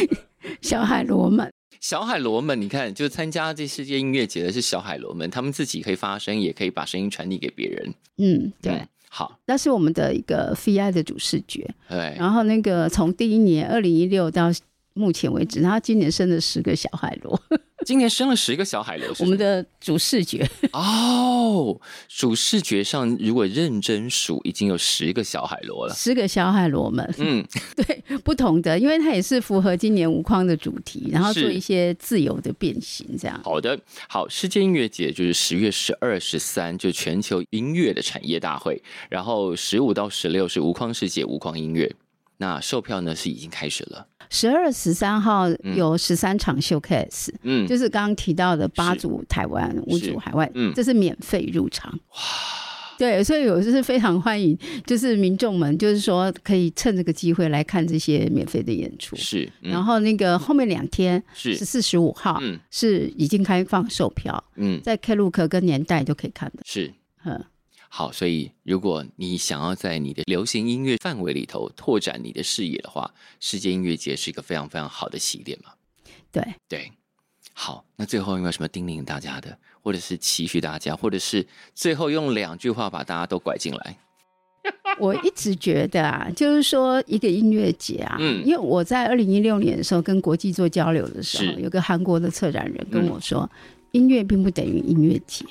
Speaker 1: (laughs)
Speaker 2: 小海螺们。
Speaker 1: 小海螺们，你看，就参加这世界音乐节的是小海螺们，他们自己可以发声，也可以把声音传递给别人。
Speaker 2: 嗯，对，嗯、
Speaker 1: 好，
Speaker 2: 那是我们的一个 VI 的主视觉。对，然后那个从第一年二零一六到目前为止，然后今年生了十个小海螺。(laughs)
Speaker 1: 今年生了十个小海螺，
Speaker 2: 我们的主视觉
Speaker 1: 哦，主视觉上如果认真数，已经有十个小海螺了。
Speaker 2: 十个小海螺们，嗯，(laughs) 对，不同的，因为它也是符合今年无框的主题，然后做一些自由的变形，这样。
Speaker 1: 好的，好，世界音乐节就是十月十二、十三，就全球音乐的产业大会，然后十五到十六是无框世界无框音乐。那售票呢是已经开始了，
Speaker 2: 十二、十三号有十三场 showcase，嗯，就是刚刚提到的八组台湾，五组海外，嗯，这是免费入场，哇，对，所以我就是非常欢迎，就是民众们，就是说可以趁这个机会来看这些免费的演出，
Speaker 1: 是，
Speaker 2: 然后那个后面两天是十四、十五号，嗯，是已经开放售票，嗯，在 Klook 跟年代都可以看的，
Speaker 1: 是，嗯。好，所以如果你想要在你的流行音乐范围里头拓展你的视野的话，世界音乐节是一个非常非常好的起点嘛。
Speaker 2: 对
Speaker 1: 对，好，那最后有没有什么叮咛大家的，或者是期许大家，或者是最后用两句话把大家都拐进来？(laughs)
Speaker 2: 我一直觉得啊，就是说一个音乐节啊，嗯，因为我在二零一六年的时候跟国际做交流的时候，有个韩国的策展人跟我说，嗯、音乐并不等于音乐节。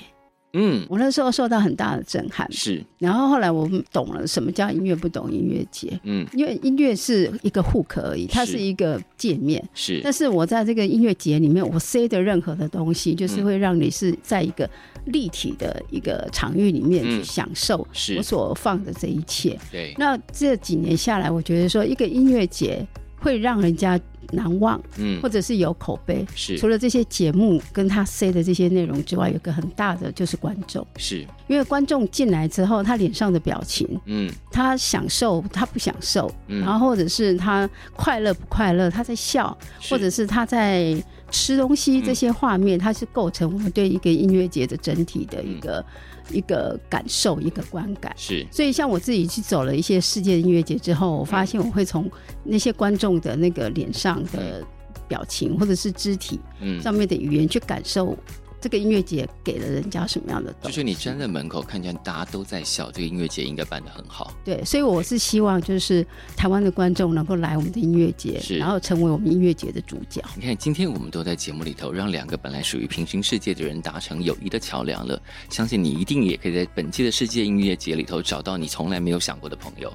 Speaker 2: 嗯，我那时候受到很大的震撼。
Speaker 1: 是，
Speaker 2: 然后后来我们懂了什么叫音乐，不懂音乐节。嗯，因为音乐是一个 hook 而已，它是一个界面。
Speaker 1: 是，
Speaker 2: 但是我在这个音乐节里面，我塞的任何的东西，就是会让你是在一个立体的一个场域里面去享受我所放的这一切。
Speaker 1: 对，
Speaker 2: 那这几年下来，我觉得说一个音乐节会让人家。难忘，嗯，或者是有口碑，
Speaker 1: 是。
Speaker 2: 除了这些节目跟他 say 的这些内容之外，有个很大的就是观众，
Speaker 1: 是。
Speaker 2: 因为观众进来之后，他脸上的表情，嗯，他享受，他不享受，嗯，然后或者是他快乐不快乐，他在笑，或者是他在吃东西，这些画面，它是构成我们对一个音乐节的整体的一个。一个感受，一个观感
Speaker 1: 是，
Speaker 2: 所以像我自己去走了一些世界音乐节之后，我发现我会从那些观众的那个脸上的表情，或者是肢体上面的语言去感受。这个音乐节给了人家什么样的东西？
Speaker 1: 就是你站在门口看见大家都在笑，这个音乐节应该办得很好。
Speaker 2: 对，所以我是希望就是台湾的观众能够来我们的音乐节，然后成为我们音乐节的主角。
Speaker 1: 你看，今天我们都在节目里头，让两个本来属于平行世界的人达成友谊的桥梁了。相信你一定也可以在本期的世界音乐节里头找到你从来没有想过的朋友。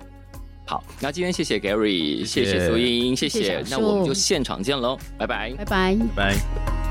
Speaker 1: 好，那今天谢谢 Gary，谢谢苏英，谢谢。谢谢，那我们就现场见喽，拜拜，
Speaker 2: 拜拜，
Speaker 3: 拜拜。